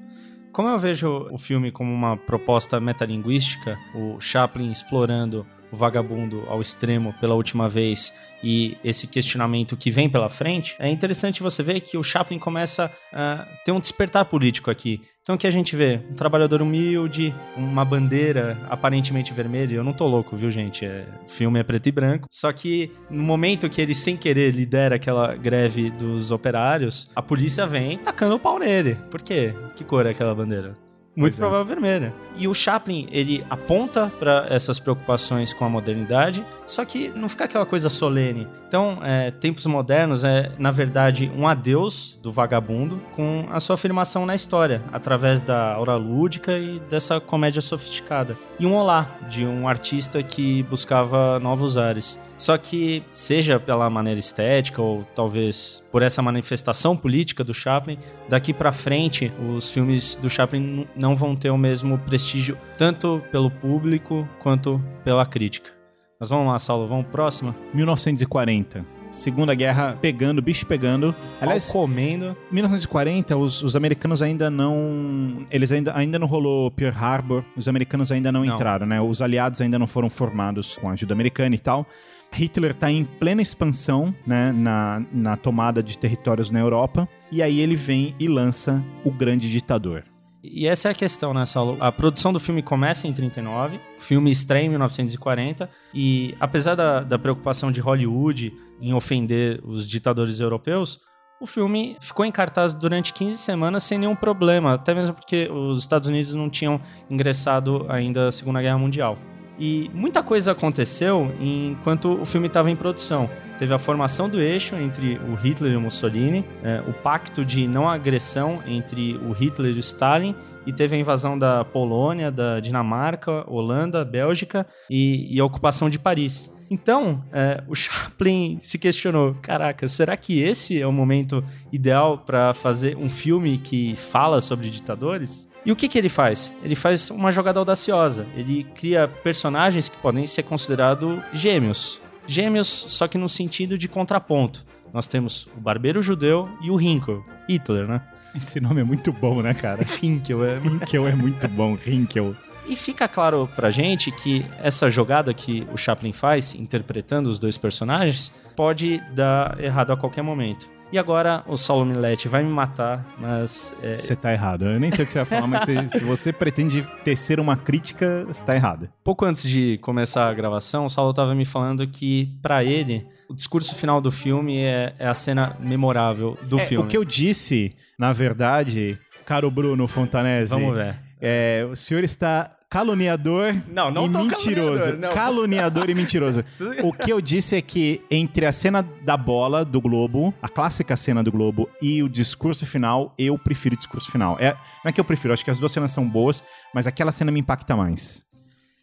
Como eu vejo o filme como uma proposta metalinguística, o Chaplin explorando o vagabundo ao extremo pela última vez e esse questionamento que vem pela frente, é interessante você ver que o Chaplin começa a ter um despertar político aqui. Então o que a gente vê? Um trabalhador humilde, uma bandeira aparentemente vermelha. Eu não tô louco, viu, gente? É, o filme é preto e branco. Só que no momento que ele, sem querer, lidera aquela greve dos operários, a polícia vem tacando o pau nele. Por quê? Que cor é aquela bandeira? Muito Pois é. provável vermelha. E o Chaplin, ele aponta para essas preocupações com a modernidade, só que não fica aquela coisa solene. Então, é, Tempos Modernos é, na verdade, um adeus do vagabundo com a sua afirmação na história, através da aura lúdica e dessa comédia sofisticada. E um olá de um artista que buscava novos ares. Só que, seja pela maneira estética ou talvez por essa manifestação política do Chaplin, daqui pra frente os filmes do Chaplin não vão ter o mesmo prestígio tanto pelo público quanto pela crítica. Mas vamos lá, Saulo, vamos pro próximo? 1940. Segunda Guerra pegando, bicho pegando. Aliás, comendo. 1940, os, os americanos ainda não. Eles ainda, ainda não rolou Pearl Harbor, os americanos ainda não, Não. entraram, né? Os aliados ainda não foram formados com a ajuda americana e tal. Hitler tá em plena expansão, né? Na, na tomada de territórios na Europa. E aí ele vem e lança o Grande Ditador. E essa é a questão, né, Saulo? A produção do filme começa em 39, o filme estreia em 1940, e apesar da, da preocupação de Hollywood em ofender os ditadores europeus, o filme ficou em cartaz durante 15 semanas sem nenhum problema, até mesmo porque os Estados Unidos não tinham ingressado ainda à Segunda Guerra Mundial. E muita coisa aconteceu enquanto o filme estava em produção. Teve a formação do eixo entre o Hitler e o Mussolini, é, o pacto de não agressão entre o Hitler e o Stalin, e teve a invasão da Polônia, da Dinamarca, Holanda, Bélgica e, e a ocupação de Paris. Então, é, o Chaplin se questionou: caraca, será que esse é o momento ideal para fazer um filme que fala sobre ditadores? E o que, que ele faz? Ele faz uma jogada audaciosa. Ele cria personagens que podem ser considerados gêmeos. Gêmeos, só que no sentido de contraponto. Nós temos o barbeiro judeu e o Hinkel. Hitler, né? Esse nome é muito bom, né, cara? <laughs> Hinkel é Rinkel é muito bom, Rinkel. E fica claro pra gente que essa jogada que o Chaplin faz, interpretando os dois personagens, pode dar errado a qualquer momento. E agora o Saulo Milete vai me matar, mas é, Você tá errado. Eu nem sei o que você vai falar, mas se, se você pretende tecer uma crítica, você tá errado. pouco antes de começar a gravação, o Saulo tava me falando que pra ele o discurso final do filme é, é a cena memorável do É, filme. O que eu disse, na verdade, caro Bruno Fontanese, Vamos ver. é, o senhor está caluniador Não, não e mentiroso. caluniador, não. Caluniador e mentiroso. <laughs> O que eu disse é que entre a cena da bola do Globo, a clássica cena do Globo, e o discurso final, eu prefiro o discurso final. É, não é que eu prefiro, acho que as duas cenas são boas, mas aquela cena me impacta mais.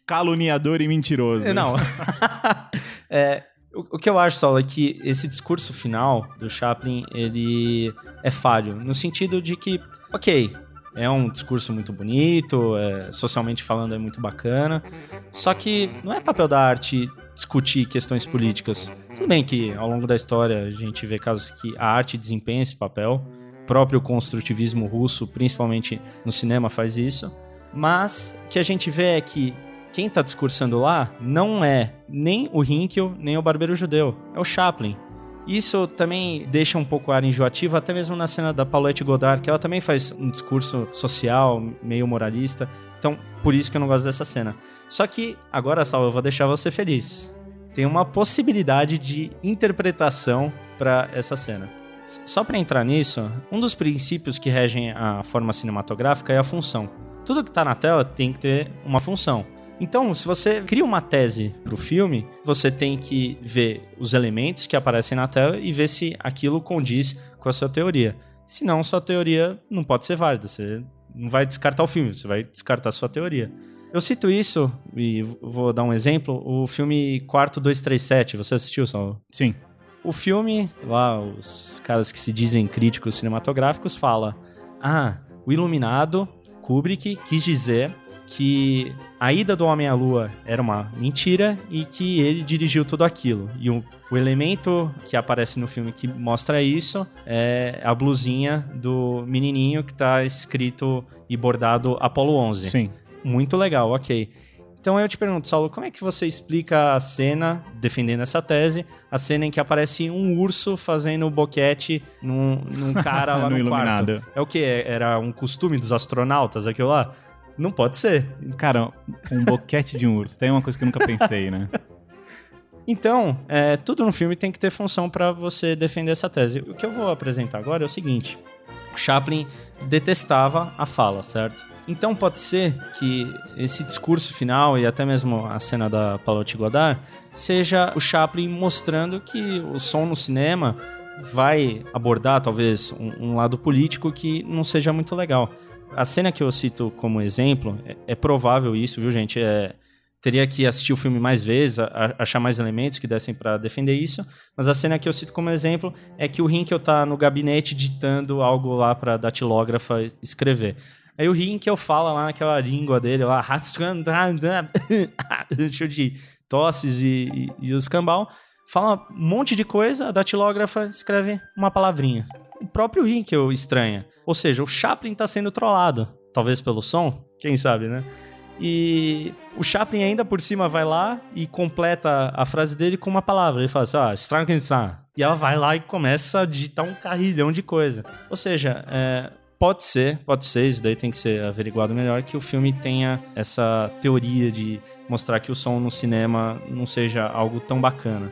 Caluniador e mentiroso. Não. <laughs> É, o, o que eu acho, Saulo, é que esse discurso final do Chaplin, ele é falho. No sentido de que, ok, é um discurso muito bonito, é, socialmente falando é muito bacana, só que não é papel da arte discutir questões políticas. Tudo bem que ao longo da história a gente vê casos que a arte desempenha esse papel, o próprio construtivismo russo, principalmente no cinema, faz isso, mas o que a gente vê é que quem tá discursando lá não é nem o Hinkel, nem o Barbeiro Judeu, é o Chaplin. Isso também deixa um pouco o ar enjoativo, até mesmo na cena da Paulette Godard, que ela também faz um discurso social, meio moralista. Então, por isso que eu não gosto dessa cena. Só que, agora, Sal, eu vou deixar você feliz. Tem uma possibilidade de interpretação para essa cena. Só para entrar nisso, um dos princípios que regem a forma cinematográfica é a função. Tudo que tá na tela tem que ter uma função. Então, se você cria uma tese pro filme, você tem que ver os elementos que aparecem na tela e ver se aquilo condiz com a sua teoria. Senão, sua teoria não pode ser válida. Você não vai descartar o filme, você vai descartar a sua teoria. Eu cito isso, e vou dar um exemplo, o filme Quarto 237. Você assistiu, Saulo? Sim. O filme, lá, os caras que se dizem críticos cinematográficos, fala: Ah, o Iluminado, Kubrick, quis dizer que a ida do Homem à Lua era uma mentira e que ele dirigiu tudo aquilo. E o, o elemento que aparece no filme que mostra isso é a blusinha do menininho que tá escrito e bordado Apollo 11. Sim. Muito legal, ok. Então eu te pergunto, Saulo, como é que você explica a cena, defendendo essa tese, a cena em que aparece um urso fazendo boquete num, num cara <laughs> lá No no, quarto? É o quê? Era um costume dos astronautas aquilo lá? Não pode ser. Cara, um boquete de um urso. Tem uma coisa que eu nunca pensei, né? Então, é, tudo no filme tem que ter função para você defender essa tese. O que eu vou apresentar agora é o seguinte: Chaplin detestava a fala, certo? Então pode ser que esse discurso final e até mesmo a cena da Palotte Godard seja o Chaplin mostrando que o som no cinema vai abordar talvez um, um lado político que não seja muito legal. A cena que eu cito como exemplo, é, é provável isso, viu, gente? É, teria que assistir o filme mais vezes, a, achar mais elementos que dessem para defender isso. Mas a cena que eu cito como exemplo é que o Hinkel tá no gabinete ditando algo lá para datilógrafa escrever. Aí o Hinkel fala lá naquela língua dele lá, <laughs> cheio de tosses e, e, e os cambal, fala um monte de coisa, a datilógrafa escreve uma palavrinha. O próprio Hinkel estranha. Ou seja, o Chaplin tá sendo trollado. Talvez pelo som, quem sabe, né? E o Chaplin ainda por cima vai lá e completa a frase dele com uma palavra. Ele fala assim, ah, Strankenstein. E ela vai lá e começa a digitar um carrilhão de coisa. Ou seja, é, pode ser, pode ser, isso daí tem que ser averiguado melhor, que o filme tenha essa teoria de mostrar que o som no cinema não seja algo tão bacana.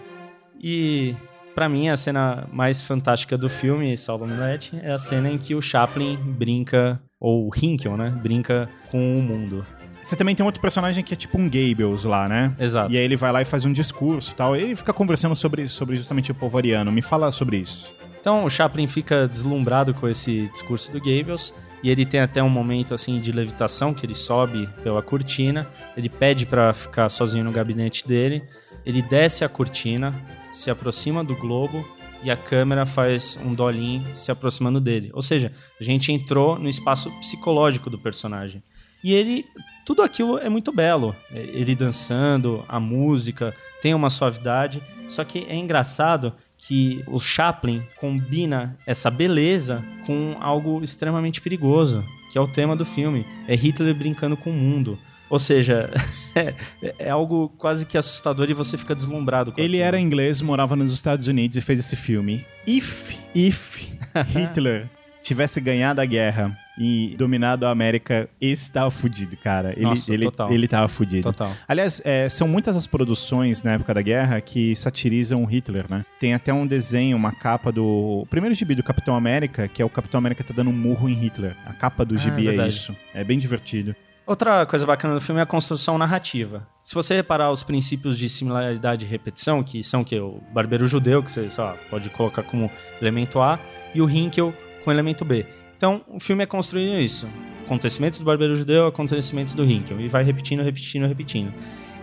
E para mim a cena mais fantástica do filme, Saulo Milete, é a cena em que o Chaplin brinca, ou Hinkel, né, brinca com o mundo. Você também tem outro personagem que é tipo um Gables lá, né? Exato. E aí ele vai lá e faz um discurso e tal. Ele fica conversando sobre, sobre justamente o povo ariano. Me fala sobre isso. Então o Chaplin fica deslumbrado com esse discurso do Gables. E ele tem até um momento assim de levitação que ele sobe pela cortina. Ele pede para ficar sozinho no gabinete dele. Ele desce a cortina, se aproxima do globo e a câmera faz um dolinho se aproximando dele. Ou seja, a gente entrou no espaço psicológico do personagem. E ele tudo aquilo é muito belo. É, ele dançando, a música, tem uma suavidade. Só que é engraçado que o Chaplin combina essa beleza com algo extremamente perigoso, que é o tema do filme. É Hitler brincando com o mundo. Ou seja, <laughs> é, é, algo quase que assustador e você fica deslumbrado. Ele era inglês, morava nos Estados Unidos e fez esse filme. If, if <laughs> Hitler tivesse ganhado a guerra e dominado a América, esse tava fudido, cara. Ele, Nossa, ele, total. ele tava fudido. Total. Aliás, é, são muitas as produções na época da guerra que satirizam Hitler, né? Tem até um desenho, uma capa do. O primeiro gibi do Capitão América, que é o Capitão América tá dando um murro em Hitler. A capa do Ah, gibi é verdade. isso. É bem divertido. Outra coisa bacana do filme é a construção narrativa. Se você reparar os princípios de similaridade e repetição, que são que o barbeiro judeu, que você lá, pode colocar como elemento A, e o Hinkel com elemento B. Então, o filme é construído isso. Acontecimentos do barbeiro judeu, acontecimentos do Hinkel. E vai repetindo, repetindo, repetindo.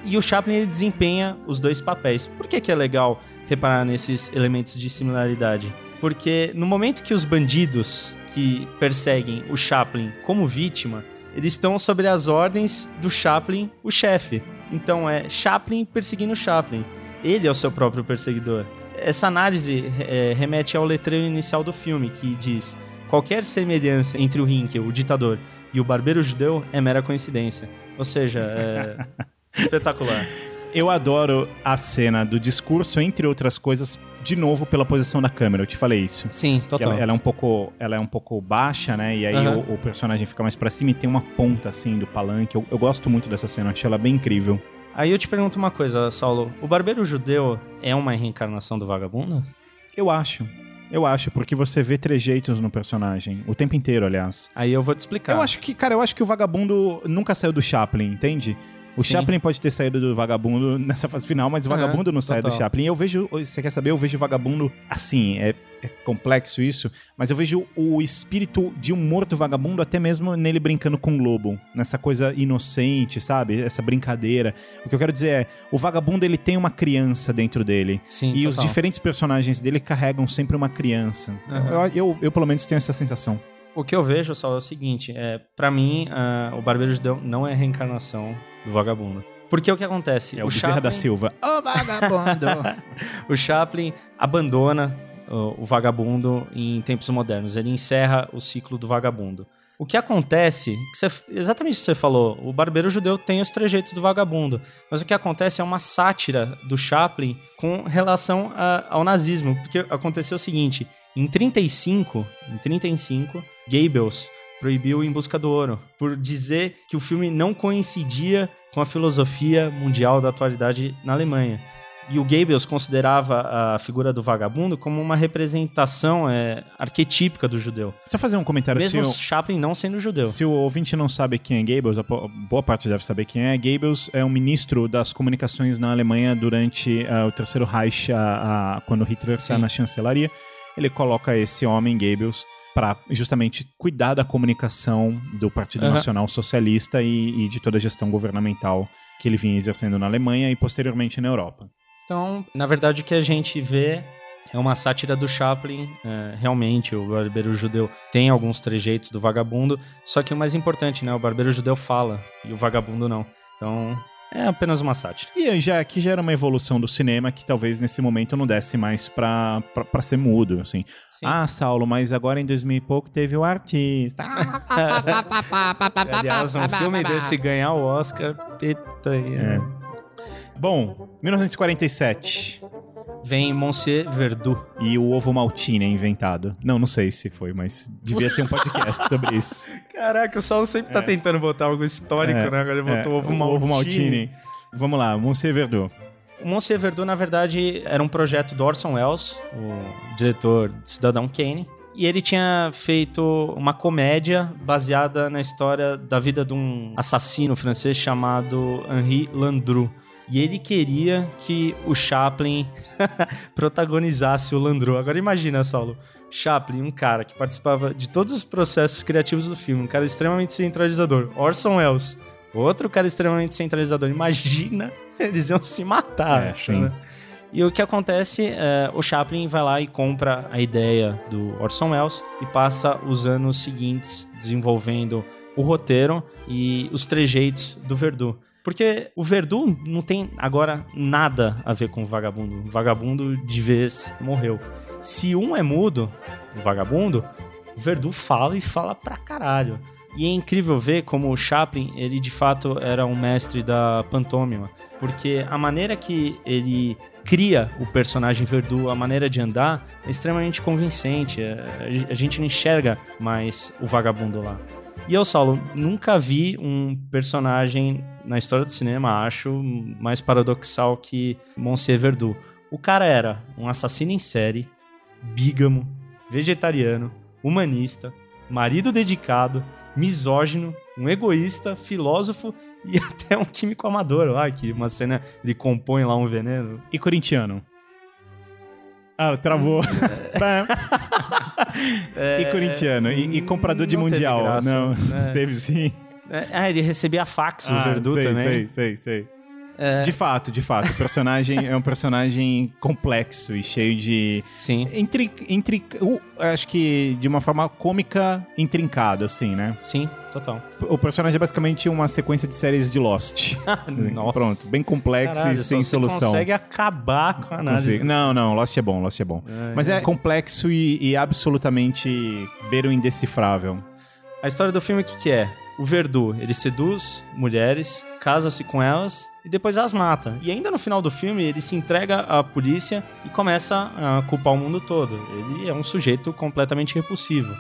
E o Chaplin ele desempenha os dois papéis. Por que, que é legal reparar nesses elementos de similaridade? Porque no momento que os bandidos que perseguem o Chaplin como vítima, eles estão sob as ordens do Chaplin, o chefe. Então é Chaplin perseguindo Chaplin. Ele é o seu próprio perseguidor. Essa análise é, remete ao letreiro inicial do filme, que diz: qualquer semelhança entre o Hinkel, o ditador, e o barbeiro judeu é mera coincidência. Ou seja, é <laughs> espetacular. Eu adoro a cena do discurso, entre outras coisas, de novo pela posição da câmera. Eu te falei isso. Sim, total. ela, ela é um pouco, ela é um pouco baixa, né? E aí Aham. o, o personagem fica mais pra cima e tem uma ponta assim do palanque. Eu, eu gosto muito dessa cena, achei ela bem incrível. Aí eu te pergunto uma coisa, Saulo. O barbeiro judeu é uma reencarnação do vagabundo? Eu acho. Eu acho, porque você vê trejeitos no personagem. O tempo inteiro, aliás. Aí eu vou te explicar. Eu acho que, cara, eu acho que o vagabundo nunca saiu do Chaplin, entende? O Sim. Chaplin pode ter saído do vagabundo nessa fase final, mas o vagabundo não sai do total. Chaplin. Eu vejo, você quer saber? Eu vejo o vagabundo assim, é, é complexo isso, mas eu vejo o espírito de um morto vagabundo até mesmo nele brincando com o lobo, nessa coisa inocente, sabe? Essa brincadeira. O que eu quero dizer é, o vagabundo ele tem uma criança dentro dele. Sim, E os total. diferentes personagens dele carregam sempre uma criança. Aham. Eu, eu, eu, pelo menos, tenho essa sensação. O que eu vejo, Saulo, é o seguinte: é, para mim, ah, o barbeiro judeu não é a reencarnação do vagabundo. Porque o que acontece? É o, da Chaplin- Silva. Ô, vagabundo! <laughs> o Chaplin abandona o, o vagabundo em tempos modernos. Ele encerra o ciclo do vagabundo. O que acontece, que você- exatamente o que você falou, o barbeiro judeu tem os trejeitos do vagabundo, mas o que acontece é uma sátira do Chaplin com relação a- ao nazismo, porque aconteceu o seguinte, em 35, em 35, Goebbels proibiu Em Busca do Ouro, por dizer que o filme não coincidia com a filosofia mundial da atualidade na Alemanha. E o Goebbels considerava a figura do vagabundo como uma representação é, arquetípica do judeu. Só fazer um comentário Mesmo se o, Chaplin não sendo judeu. se o ouvinte não sabe quem é Goebbels, boa parte deve saber quem é. Goebbels é um ministro das comunicações na Alemanha durante ah, o Terceiro Reich, a- a- quando Hitler está na chancelaria. Ele coloca esse homem, Goebbels, para justamente cuidar da comunicação do Partido Aham. Nacional Socialista e, e de toda a gestão governamental que ele vinha exercendo na Alemanha e posteriormente na Europa. Então, na verdade, o que a gente vê é uma sátira do Chaplin. é, realmente, o barbeiro judeu tem alguns trejeitos do vagabundo, só que o mais importante, né? O barbeiro judeu fala e o vagabundo não. Então, é apenas uma sátira. E já aqui já era uma evolução do cinema que talvez nesse momento não desse mais pra, pra, pra ser mudo, assim. Sim. Ah, Saulo, mas agora em 2000 e pouco teve o artista. <laughs> Aliás, um filme desse ganhar o Oscar, eita, É. Bom, 1947. Vem Monsieur Verdu. E o ovo maltine é inventado. Não, não sei se foi, mas devia ter um podcast <laughs> sobre isso. Caraca, o Saulo sempre tá tentando botar algo histórico, É, né? Agora ele é, botou ovo o maltine. Ovo maltine. Vamos lá, Monsieur Verdot. O Monsieur Verdu, na verdade, era um projeto do Orson Welles, o diretor de Cidadão Kane. E ele tinha feito uma comédia baseada na história da vida de um assassino francês chamado Henri Landru. E ele queria que o Chaplin <laughs> protagonizasse o Landru. Agora imagina, Saulo. Chaplin, um cara que participava de todos os processos criativos do filme, um cara extremamente centralizador. Orson Welles, outro cara extremamente centralizador. Imagina, <laughs> eles iam se matar. É, né? E o que acontece, é, o Chaplin vai lá e compra a ideia do Orson Welles e passa os anos seguintes desenvolvendo o roteiro e os trejeitos do Verdu. Porque o Verdu não tem agora nada a ver com o vagabundo. O vagabundo de vez morreu. Se um é mudo, o vagabundo, o Verdu fala e fala pra caralho. E é incrível ver como o Chaplin, ele de fato era um mestre da pantomima. Porque a maneira que ele cria o personagem Verdu, a maneira de andar, é extremamente convincente. É, A gente não enxerga mais o vagabundo lá. E eu, Saulo, nunca vi um personagem na história do cinema, acho, mais paradoxal que Monsieur Verdu. O cara era um assassino em série, bígamo, vegetariano, humanista, marido dedicado, misógino, um egoísta, filósofo e <laughs> até um químico amador lá, que uma cena ele compõe lá um veneno. E corintiano. Ah, travou. <laughs> e corintiano. E, e comprador de não teve mundial. graça, não, né? <laughs> teve sim. É, Ah, ele recebia fax, o Ah, Verdu sei, também. Sei, sei, sei. É, De fato, de fato. O personagem é um personagem complexo e cheio de. Sim, Intri, intri, uh, acho que de uma forma cômica intrincado, assim, né? sim, total. O personagem é basicamente uma sequência de séries de Lost. <laughs> Assim, Nossa. Pronto, bem complexo Caralho, e sem só solução. Você consegue acabar com a análise. Consigo. Não, não, Lost é bom, Lost é bom. É, Mas é complexo e, e absolutamente beira o indecifrável. A história do filme, o que, que é? O Verdu, ele seduz mulheres, casa-se com elas e depois as mata. E ainda no final do filme, ele se entrega à polícia e começa a culpar o mundo todo. Ele é um sujeito completamente repulsivo.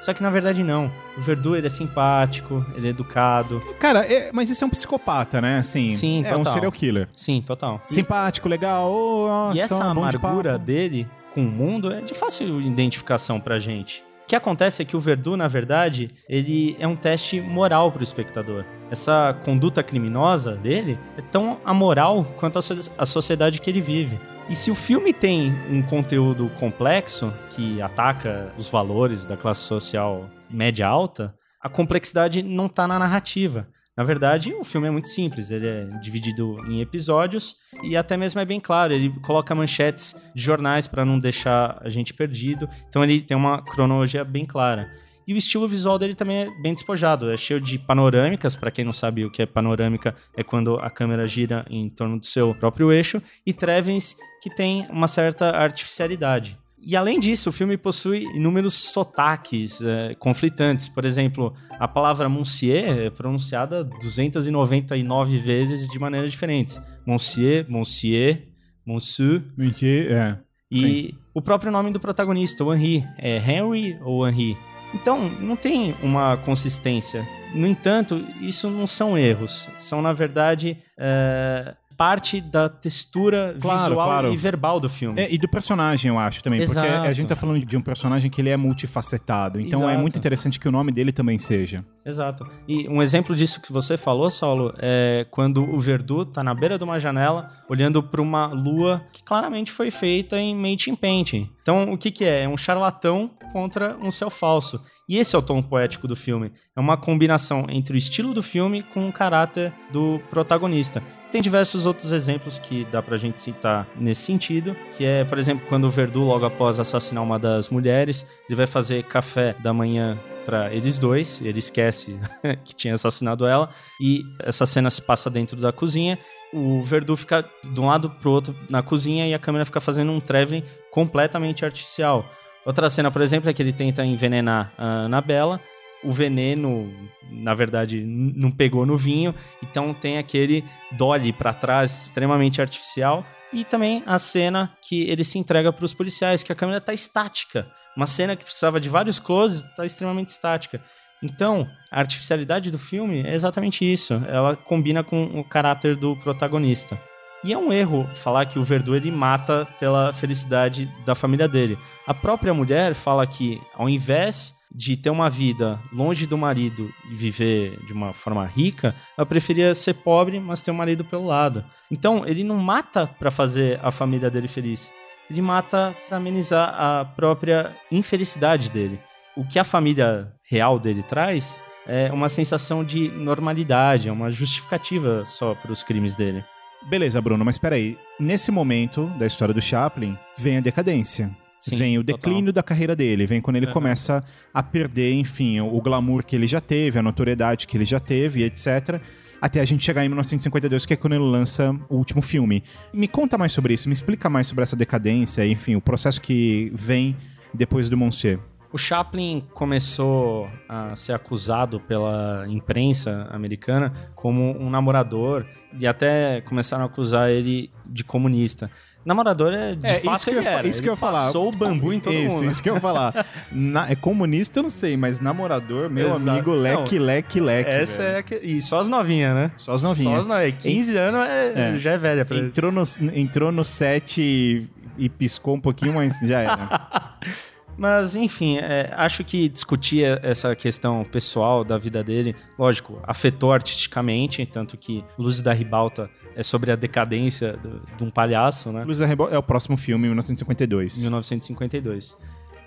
Só que na verdade não. O Verdu, ele é simpático, ele é educado. Cara, é- mas isso é um psicopata, né? Assim, Sim, é um total. serial killer. Sim, total. Simpático, legal, oh, nossa, E essa um de amargura papo. dele com o mundo é de fácil identificação pra gente. O que acontece é que o Verdu, na verdade, ele é um teste moral pro espectador. Essa conduta criminosa dele é tão amoral quanto a, so- a sociedade que ele vive. E se o filme tem um conteúdo complexo que ataca os valores da classe social média alta, a complexidade não tá na narrativa. Na verdade, o filme é muito simples, ele é dividido em episódios e até mesmo é bem claro, ele coloca manchetes de jornais para não deixar a gente perdido. Então ele tem uma cronologia bem clara. E o estilo visual dele também é bem despojado, é cheio de panorâmicas, para quem não sabe o que é panorâmica, é quando a câmera gira em torno do seu próprio eixo, e trevens que tem uma certa artificialidade. E além disso, o filme possui inúmeros sotaques é, conflitantes. Por exemplo, a palavra monsieur é pronunciada 299 vezes de maneiras diferentes. Monsieur, monsieur, monsieur. Mentira, é. E o próprio nome do protagonista, o Henri, é Henry ou Henri? Então, não tem uma consistência. No entanto, isso não são erros. São, na verdade, é, parte da textura Claro, visual claro. e verbal do filme. É, e do personagem, eu acho também. Porque Exato. a gente tá falando de um personagem que ele é multifacetado. Então é Exato. muito interessante que o nome dele também seja. Exato. E um exemplo disso que você falou, Saulo, é quando o Verdu tá na beira de uma janela, olhando para uma lua que claramente foi feita em Made in Painting. Então, o que que é? É um charlatão contra um céu falso. E esse é o tom poético do filme. É uma combinação entre o estilo do filme com o caráter do protagonista. Tem diversos outros exemplos que dá pra gente citar nesse sentido, que é, por exemplo, quando o Verdu, logo após assassinar uma das mulheres, ele vai fazer café da manhã para eles dois, ele esquece <laughs> que tinha assassinado ela, e essa cena se passa dentro da cozinha. O Verdu fica de um lado pro outro na cozinha e a câmera fica fazendo um traveling completamente artificial. Outra cena, por exemplo, é que ele tenta envenenar a Anabela. O veneno, na verdade, não pegou no vinho, então tem aquele dolly para trás extremamente artificial. E também a cena que ele se entrega para os policiais, que a câmera tá estática. Uma cena que precisava de vários closes, tá extremamente estática. Então, a artificialidade do filme é exatamente isso. Ela combina com o caráter do protagonista. E é um erro falar que o Verdu ele mata pela felicidade da família dele. A própria mulher fala que, ao invés de ter uma vida longe do marido e viver de uma forma rica, ela preferia ser pobre, mas ter um marido pelo lado. Então, ele não mata para fazer a família dele feliz. Ele mata para amenizar a própria infelicidade dele. O que a família real dele traz é uma sensação de normalidade, é uma justificativa só para os crimes dele. Beleza, Bruno, mas peraí. Nesse momento da história do Chaplin, vem a decadência. Sim, vem o total. declínio da carreira dele, vem quando ele começa a perder, enfim, o glamour que ele já teve, a notoriedade que ele já teve, etc. Até a gente chegar em 1952, que é quando ele lança o último filme. Me conta mais sobre isso, me explica mais sobre essa decadência, enfim, o processo que vem depois do Monsieur. O Chaplin começou a ser acusado pela imprensa americana como um namorador e até começaram a acusar ele de comunista. Namorador é de É, fato isso que eu ele era. isso Ele que eu ia falar. Passou o bambu em todo isso, mundo. Isso que eu ia falar. <laughs> Na- é comunista, eu não sei, mas namorador, meu Exato. amigo, leque, Não, leque, leque. Essa velho. é a que... E só as novinhas, né? Só as novinhas. Só as novinhas. 15 anos é... É. já é velha pra ele. Entrou no, entrou no set e, e piscou um pouquinho, mas já era. <laughs> Mas, enfim, é, acho que discutir essa questão pessoal da vida dele, lógico, afetou artisticamente, tanto que Luzes da Ribalta é sobre a decadência do- de um palhaço, né? Luz da Rebol é o próximo filme, 1952. 1952.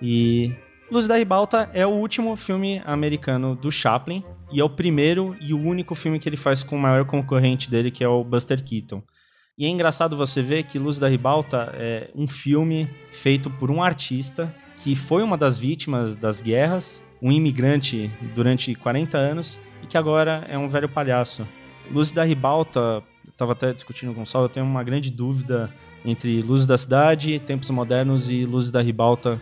E Luz da Ribalta é o último filme americano do Chaplin e é o primeiro e o único filme que ele faz com o maior concorrente dele, que é o Buster Keaton. E é engraçado você ver que Luz da Ribalta é um filme feito por um artista que foi uma das vítimas das guerras, um imigrante durante 40 anos e que agora é um velho palhaço. Luz da Ribalta, estava até discutindo com o Saulo, eu tenho uma grande dúvida entre Luzes da Cidade, Tempos Modernos e Luzes da Ribalta.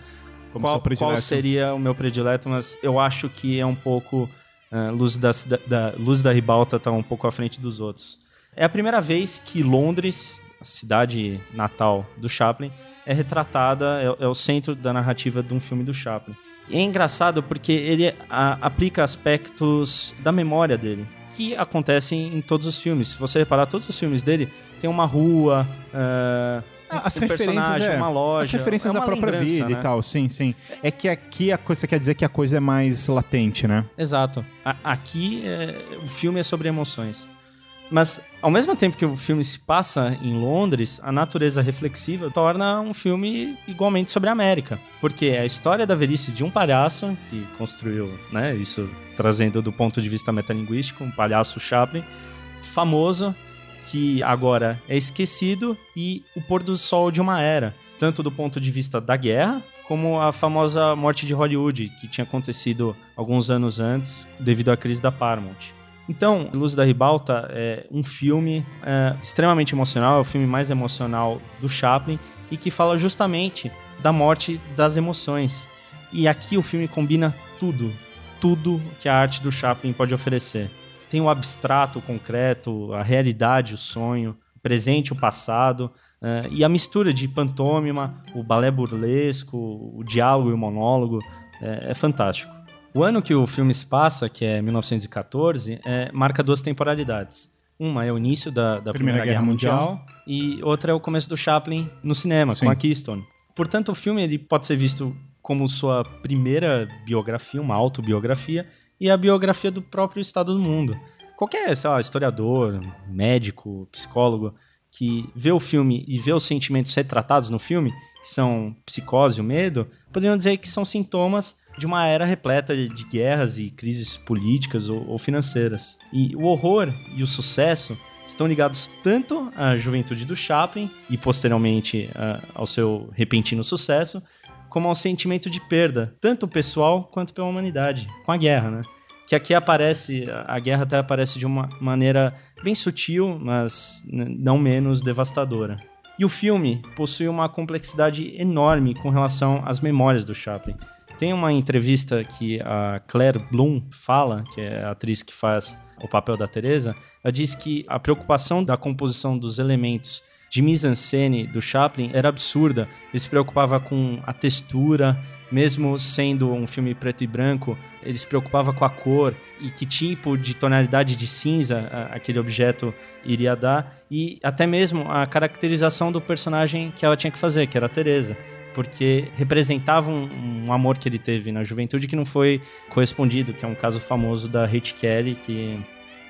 Como qual, qual seria o meu predileto, mas eu acho que é um pouco. Uh, Luz, da, da, Luz da Ribalta tá um pouco à frente dos outros. É a primeira vez que Londres, a cidade natal do Chaplin, é retratada, é, é o centro da narrativa de um filme do Chaplin. E é engraçado porque ele a- aplica aspectos da memória dele, que acontecem em todos os filmes. Se você reparar, todos os filmes dele tem uma rua, uh, As um referências, é, uma loja. as referências é própria vida né? e tal, sim, sim. É que aqui a coisa quer dizer que a coisa é mais latente, né? Exato. A- aqui é, o filme é sobre emoções. Mas, ao mesmo tempo que o filme se passa em Londres, a natureza reflexiva torna um filme igualmente sobre a América. Porque é a história da velhice de um palhaço, que construiu, né, isso trazendo do ponto de vista metalinguístico, um palhaço Chaplin, famoso, que agora é esquecido, e o pôr do sol de uma era. Tanto do ponto de vista da guerra, como a famosa morte de Hollywood, que tinha acontecido alguns anos antes, devido à crise da Paramount. Então, Luz da Ribalta é um filme é, extremamente emocional, é o filme mais emocional do Chaplin e que fala justamente da morte das emoções. E aqui o filme combina tudo, tudo que a arte do Chaplin pode oferecer. Tem o abstrato, o concreto, a realidade, o sonho, o presente, o passado, é, e a mistura de pantômima, o balé burlesco, o diálogo e o monólogo, é, é fantástico. O ano que o filme se passa, que é 1914, é, marca duas temporalidades. Uma é o início da, da Primeira, Guerra, Mundial, e outra é o começo do Chaplin no cinema, Sim. com a Keystone. Portanto, o filme ele pode ser visto como sua primeira biografia, uma autobiografia, e a biografia do próprio estado do mundo. Qualquer, sei lá, historiador, médico, psicólogo que vê o filme e vê os sentimentos retratados no filme, que são psicose e o medo, poderiam dizer que são sintomas de uma era repleta de guerras e crises políticas ou, ou financeiras. E o horror e o sucesso estão ligados tanto à juventude do Chaplin e posteriormente a- ao seu repentino sucesso, como ao sentimento de perda, tanto pessoal quanto pela humanidade, com a guerra, né? Que aqui aparece, a guerra até aparece de uma maneira bem sutil, mas não menos devastadora. E o filme possui uma complexidade enorme com relação às memórias do Chaplin. Tem uma entrevista que a Claire Bloom fala, que é a atriz que faz o papel da Teresa, ela diz que a preocupação da composição dos elementos de mise-en-scène do Chaplin era absurda. Ele se preocupava com a textura, mesmo sendo um filme preto e branco, ele se preocupava com a cor e que tipo de tonalidade de cinza aquele objeto iria dar e até mesmo a caracterização do personagem que ela tinha que fazer, que era a Teresa porque representava um, um amor que ele teve na juventude que não foi correspondido, que é um caso famoso da Hate Kelly que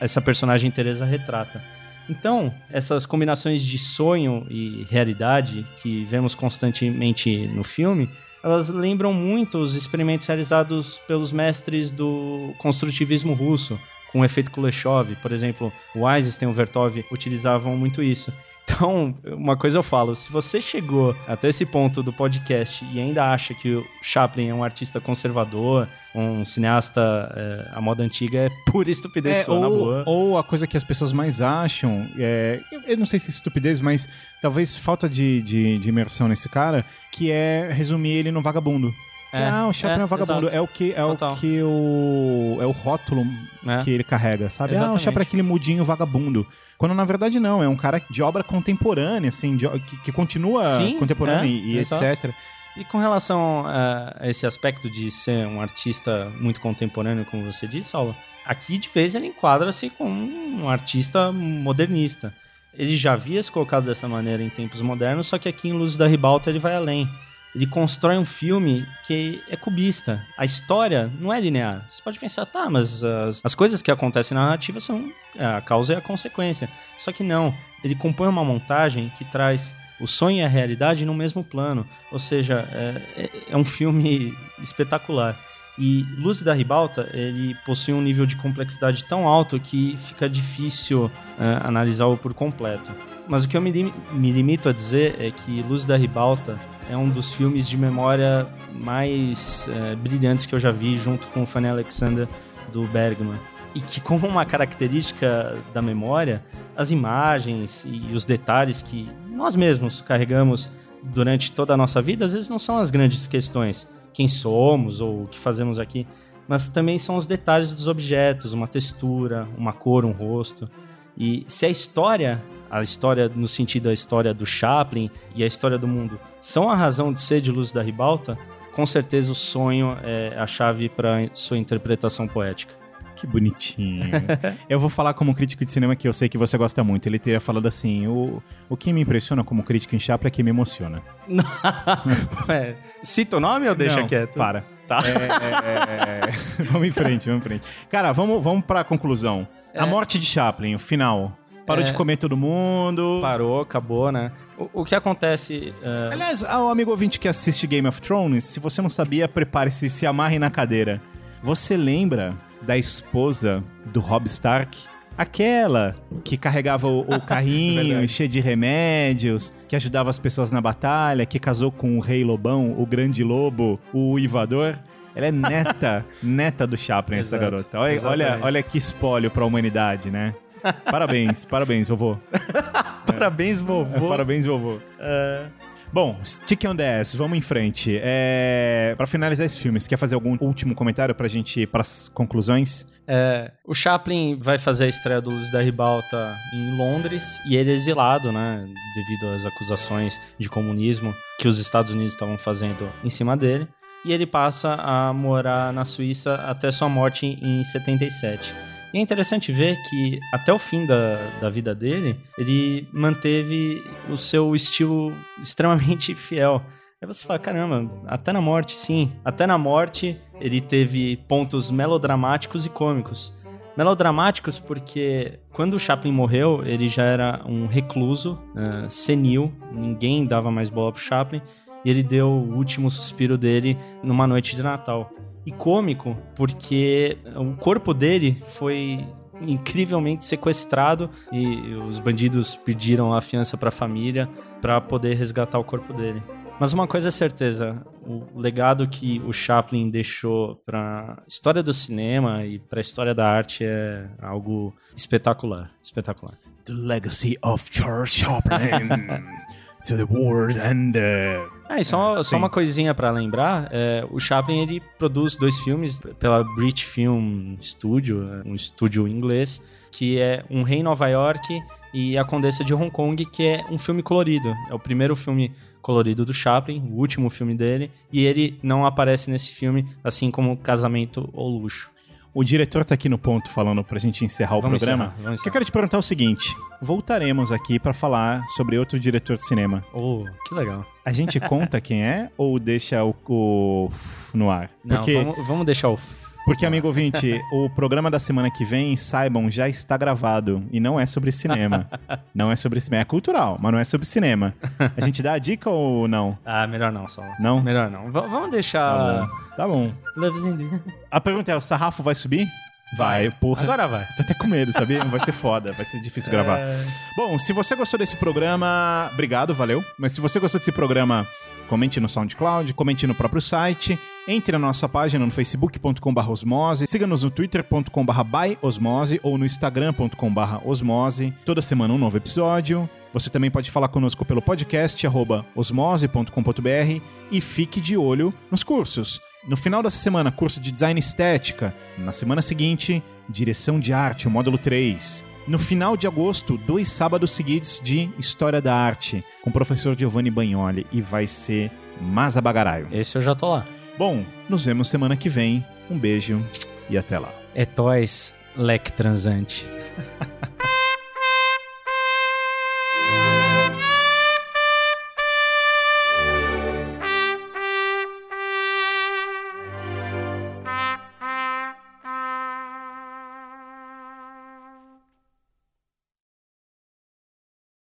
essa personagem Teresa retrata. Então, essas combinações de sonho e realidade que vemos constantemente no filme, elas lembram muito os experimentos realizados pelos mestres do construtivismo russo, com o efeito Kuleshov. Por exemplo, o Eisenstein e o Vertov utilizavam muito isso. Então, uma coisa eu falo, se você chegou até esse ponto do podcast e ainda acha que o Chaplin é um artista conservador, um cineasta é, à moda antiga, é pura estupidez É, sua, na ou, boa. ou a coisa que as pessoas mais acham, é, eu- eu não sei se é estupidez, mas talvez falta de, de, de imersão nesse cara, que é resumir ele no vagabundo. É, ah, o Chaplin é, é, vagabundo. exato. É o que é Total. o que o é o rótulo né? que ele carrega, sabe? Ah, o Exatamente. Chaplin é aquele mudinho vagabundo. Quando na verdade não, é um cara de obra contemporânea, assim, de- que, que continua Sim, contemporâneo é, e, e etc. E com relação a esse aspecto de ser um artista muito contemporâneo, como você disse, Saulo, aqui de vez ele enquadra-se como um artista modernista. Ele já havia se colocado dessa maneira em tempos modernos, só que aqui em Luz da Ribalta ele vai além. Ele constrói um filme que é cubista. A história não é linear. Você pode pensar, tá, mas as, as coisas que acontecem na narrativa são a causa e a consequência. Só que não. Ele compõe uma montagem que traz o sonho e a realidade no mesmo plano. Ou seja, é, é- é um filme <laughs> espetacular. E Luz da Ribalta, ele possui um nível de complexidade tão alto que fica difícil é, analisá-lo por completo. Mas o que eu me, lim- me limito a dizer é que Luz da Ribalta é um dos filmes de memória mais é, brilhantes que eu já vi, junto com Fanny Alexander do Bergman. E que, como uma característica da memória, as imagens e os detalhes que nós mesmos carregamos durante toda a nossa vida, às vezes não são as grandes questões, quem somos ou o que fazemos aqui, mas também são os detalhes dos objetos, uma textura, uma cor, um rosto. E se a história, a história no sentido da história do Chaplin e a história do mundo, são a razão de ser de Luz da Ribalta, com certeza o sonho é a chave para sua interpretação poética. Que bonitinho. eu vou falar como crítico de cinema que eu sei que você gosta muito. Ele teria falado assim: o, o que me impressiona como crítico em Chaplin é que me emociona. <laughs> É, cita o nome ou deixa Não, quieto? Para. Tá. É, é, é, <laughs> vamos em frente, vamos em frente. Cara, vamos, vamos pra conclusão. A morte de Chaplin, o final. Parou É. de comer todo mundo. Parou, acabou, né? O, o que acontece. é, Aliás, ao amigo ouvinte que assiste Game of Thrones, se você não sabia, prepare-se, se amarre na cadeira. Você lembra da esposa do Rob Stark? Aquela que carregava o, o <laughs> carrinho cheio de remédios, que ajudava as pessoas na batalha, que casou com o rei lobão, o grande lobo, o uivador. Ela é neta, <laughs> neta do Chaplin, essa Exato, garota. Olha, olha, exatamente. olha que espólio pra humanidade, né? Parabéns, <laughs> parabéns, vovô. Parabéns, vovô. Parabéns, vovô. Bom, Stick on the Ass, vamos em frente. É... Para finalizar esse filme, você quer fazer algum último comentário pra gente ir pras conclusões? É, o Chaplin vai fazer a estreia do Luz da Ribalta em Londres e ele é exilado, né? Devido às acusações de comunismo que os Estados Unidos estavam fazendo em cima dele. E ele passa a morar na Suíça até sua morte em 77. E é interessante ver que até o fim da, da vida dele, ele manteve o seu estilo extremamente <laughs> fiel. Aí você fala, caramba, até na morte, sim. Até na morte, ele teve pontos melodramáticos e cômicos. Melodramáticos porque quando o Chaplin morreu, ele já era um recluso, uh, senil, ninguém dava mais bola pro Chaplin, e ele deu o último suspiro dele numa noite de Natal. E cômico porque o corpo dele foi incrivelmente sequestrado e os bandidos pediram a fiança para a família para poder resgatar o corpo dele. Mas uma coisa é certeza, o legado que o Chaplin deixou para história do cinema e para a história da arte é algo espetacular, espetacular. The legacy of Charles Chaplin <laughs> to the world and uh... Ah, e só, só uma coisinha para lembrar, é, o Chaplin ele produz dois filmes pela British Film Studio, um estúdio inglês, que é Um Rei em Nova York e A Condessa de Hong Kong, que é um filme colorido. É o primeiro filme colorido do Chaplin, o último filme dele, e ele não aparece nesse filme, assim como Casamento ou Luxo. O diretor tá aqui no ponto falando pra gente encerrar o Vamos programa. encerrar, encerrar. Que eu quero te perguntar o seguinte: voltaremos aqui pra falar sobre outro diretor de cinema. Oh, que legal. A gente <laughs> conta quem é ou deixa o, o no ar? Não, Porque, vamos, vamos deixar o... porque, amigo ouvinte, <laughs> o programa da semana que vem, saibam, já está gravado. E não é sobre cinema. não é sobre cinema. É cultural, mas não é sobre cinema. A gente dá a dica ou não? Ah, melhor não, só. Não? Melhor não. V- vamos Tá deixar... bom. Tá bom. In the- A pergunta é: o sarrafo vai subir? Vai, porra. Agora vai. Tô até com medo, sabia? Vai ser foda, vai ser difícil gravar. É, Bom, se você gostou desse programa, obrigado, valeu. Mas se você gostou desse programa, comente no SoundCloud, comente no próprio site, entre na nossa página no facebook.com.br osmose, siga-nos no twitter.com.br byosmose ou no instagram.com.br osmose. Toda semana um novo episódio. Você também pode falar conosco pelo podcast osmose.com.br e fique de olho nos cursos. No final dessa semana, curso de design estética. Na semana seguinte, direção de arte, o módulo 3. No final de agosto, dois sábados seguidos de História da Arte, com o professor Giovanni Bagnoli, e vai ser Masa Bagaraio. Esse eu já tô lá. Bom, nos vemos semana que vem. Um beijo e até lá. É Toys Leque Transante. <laughs>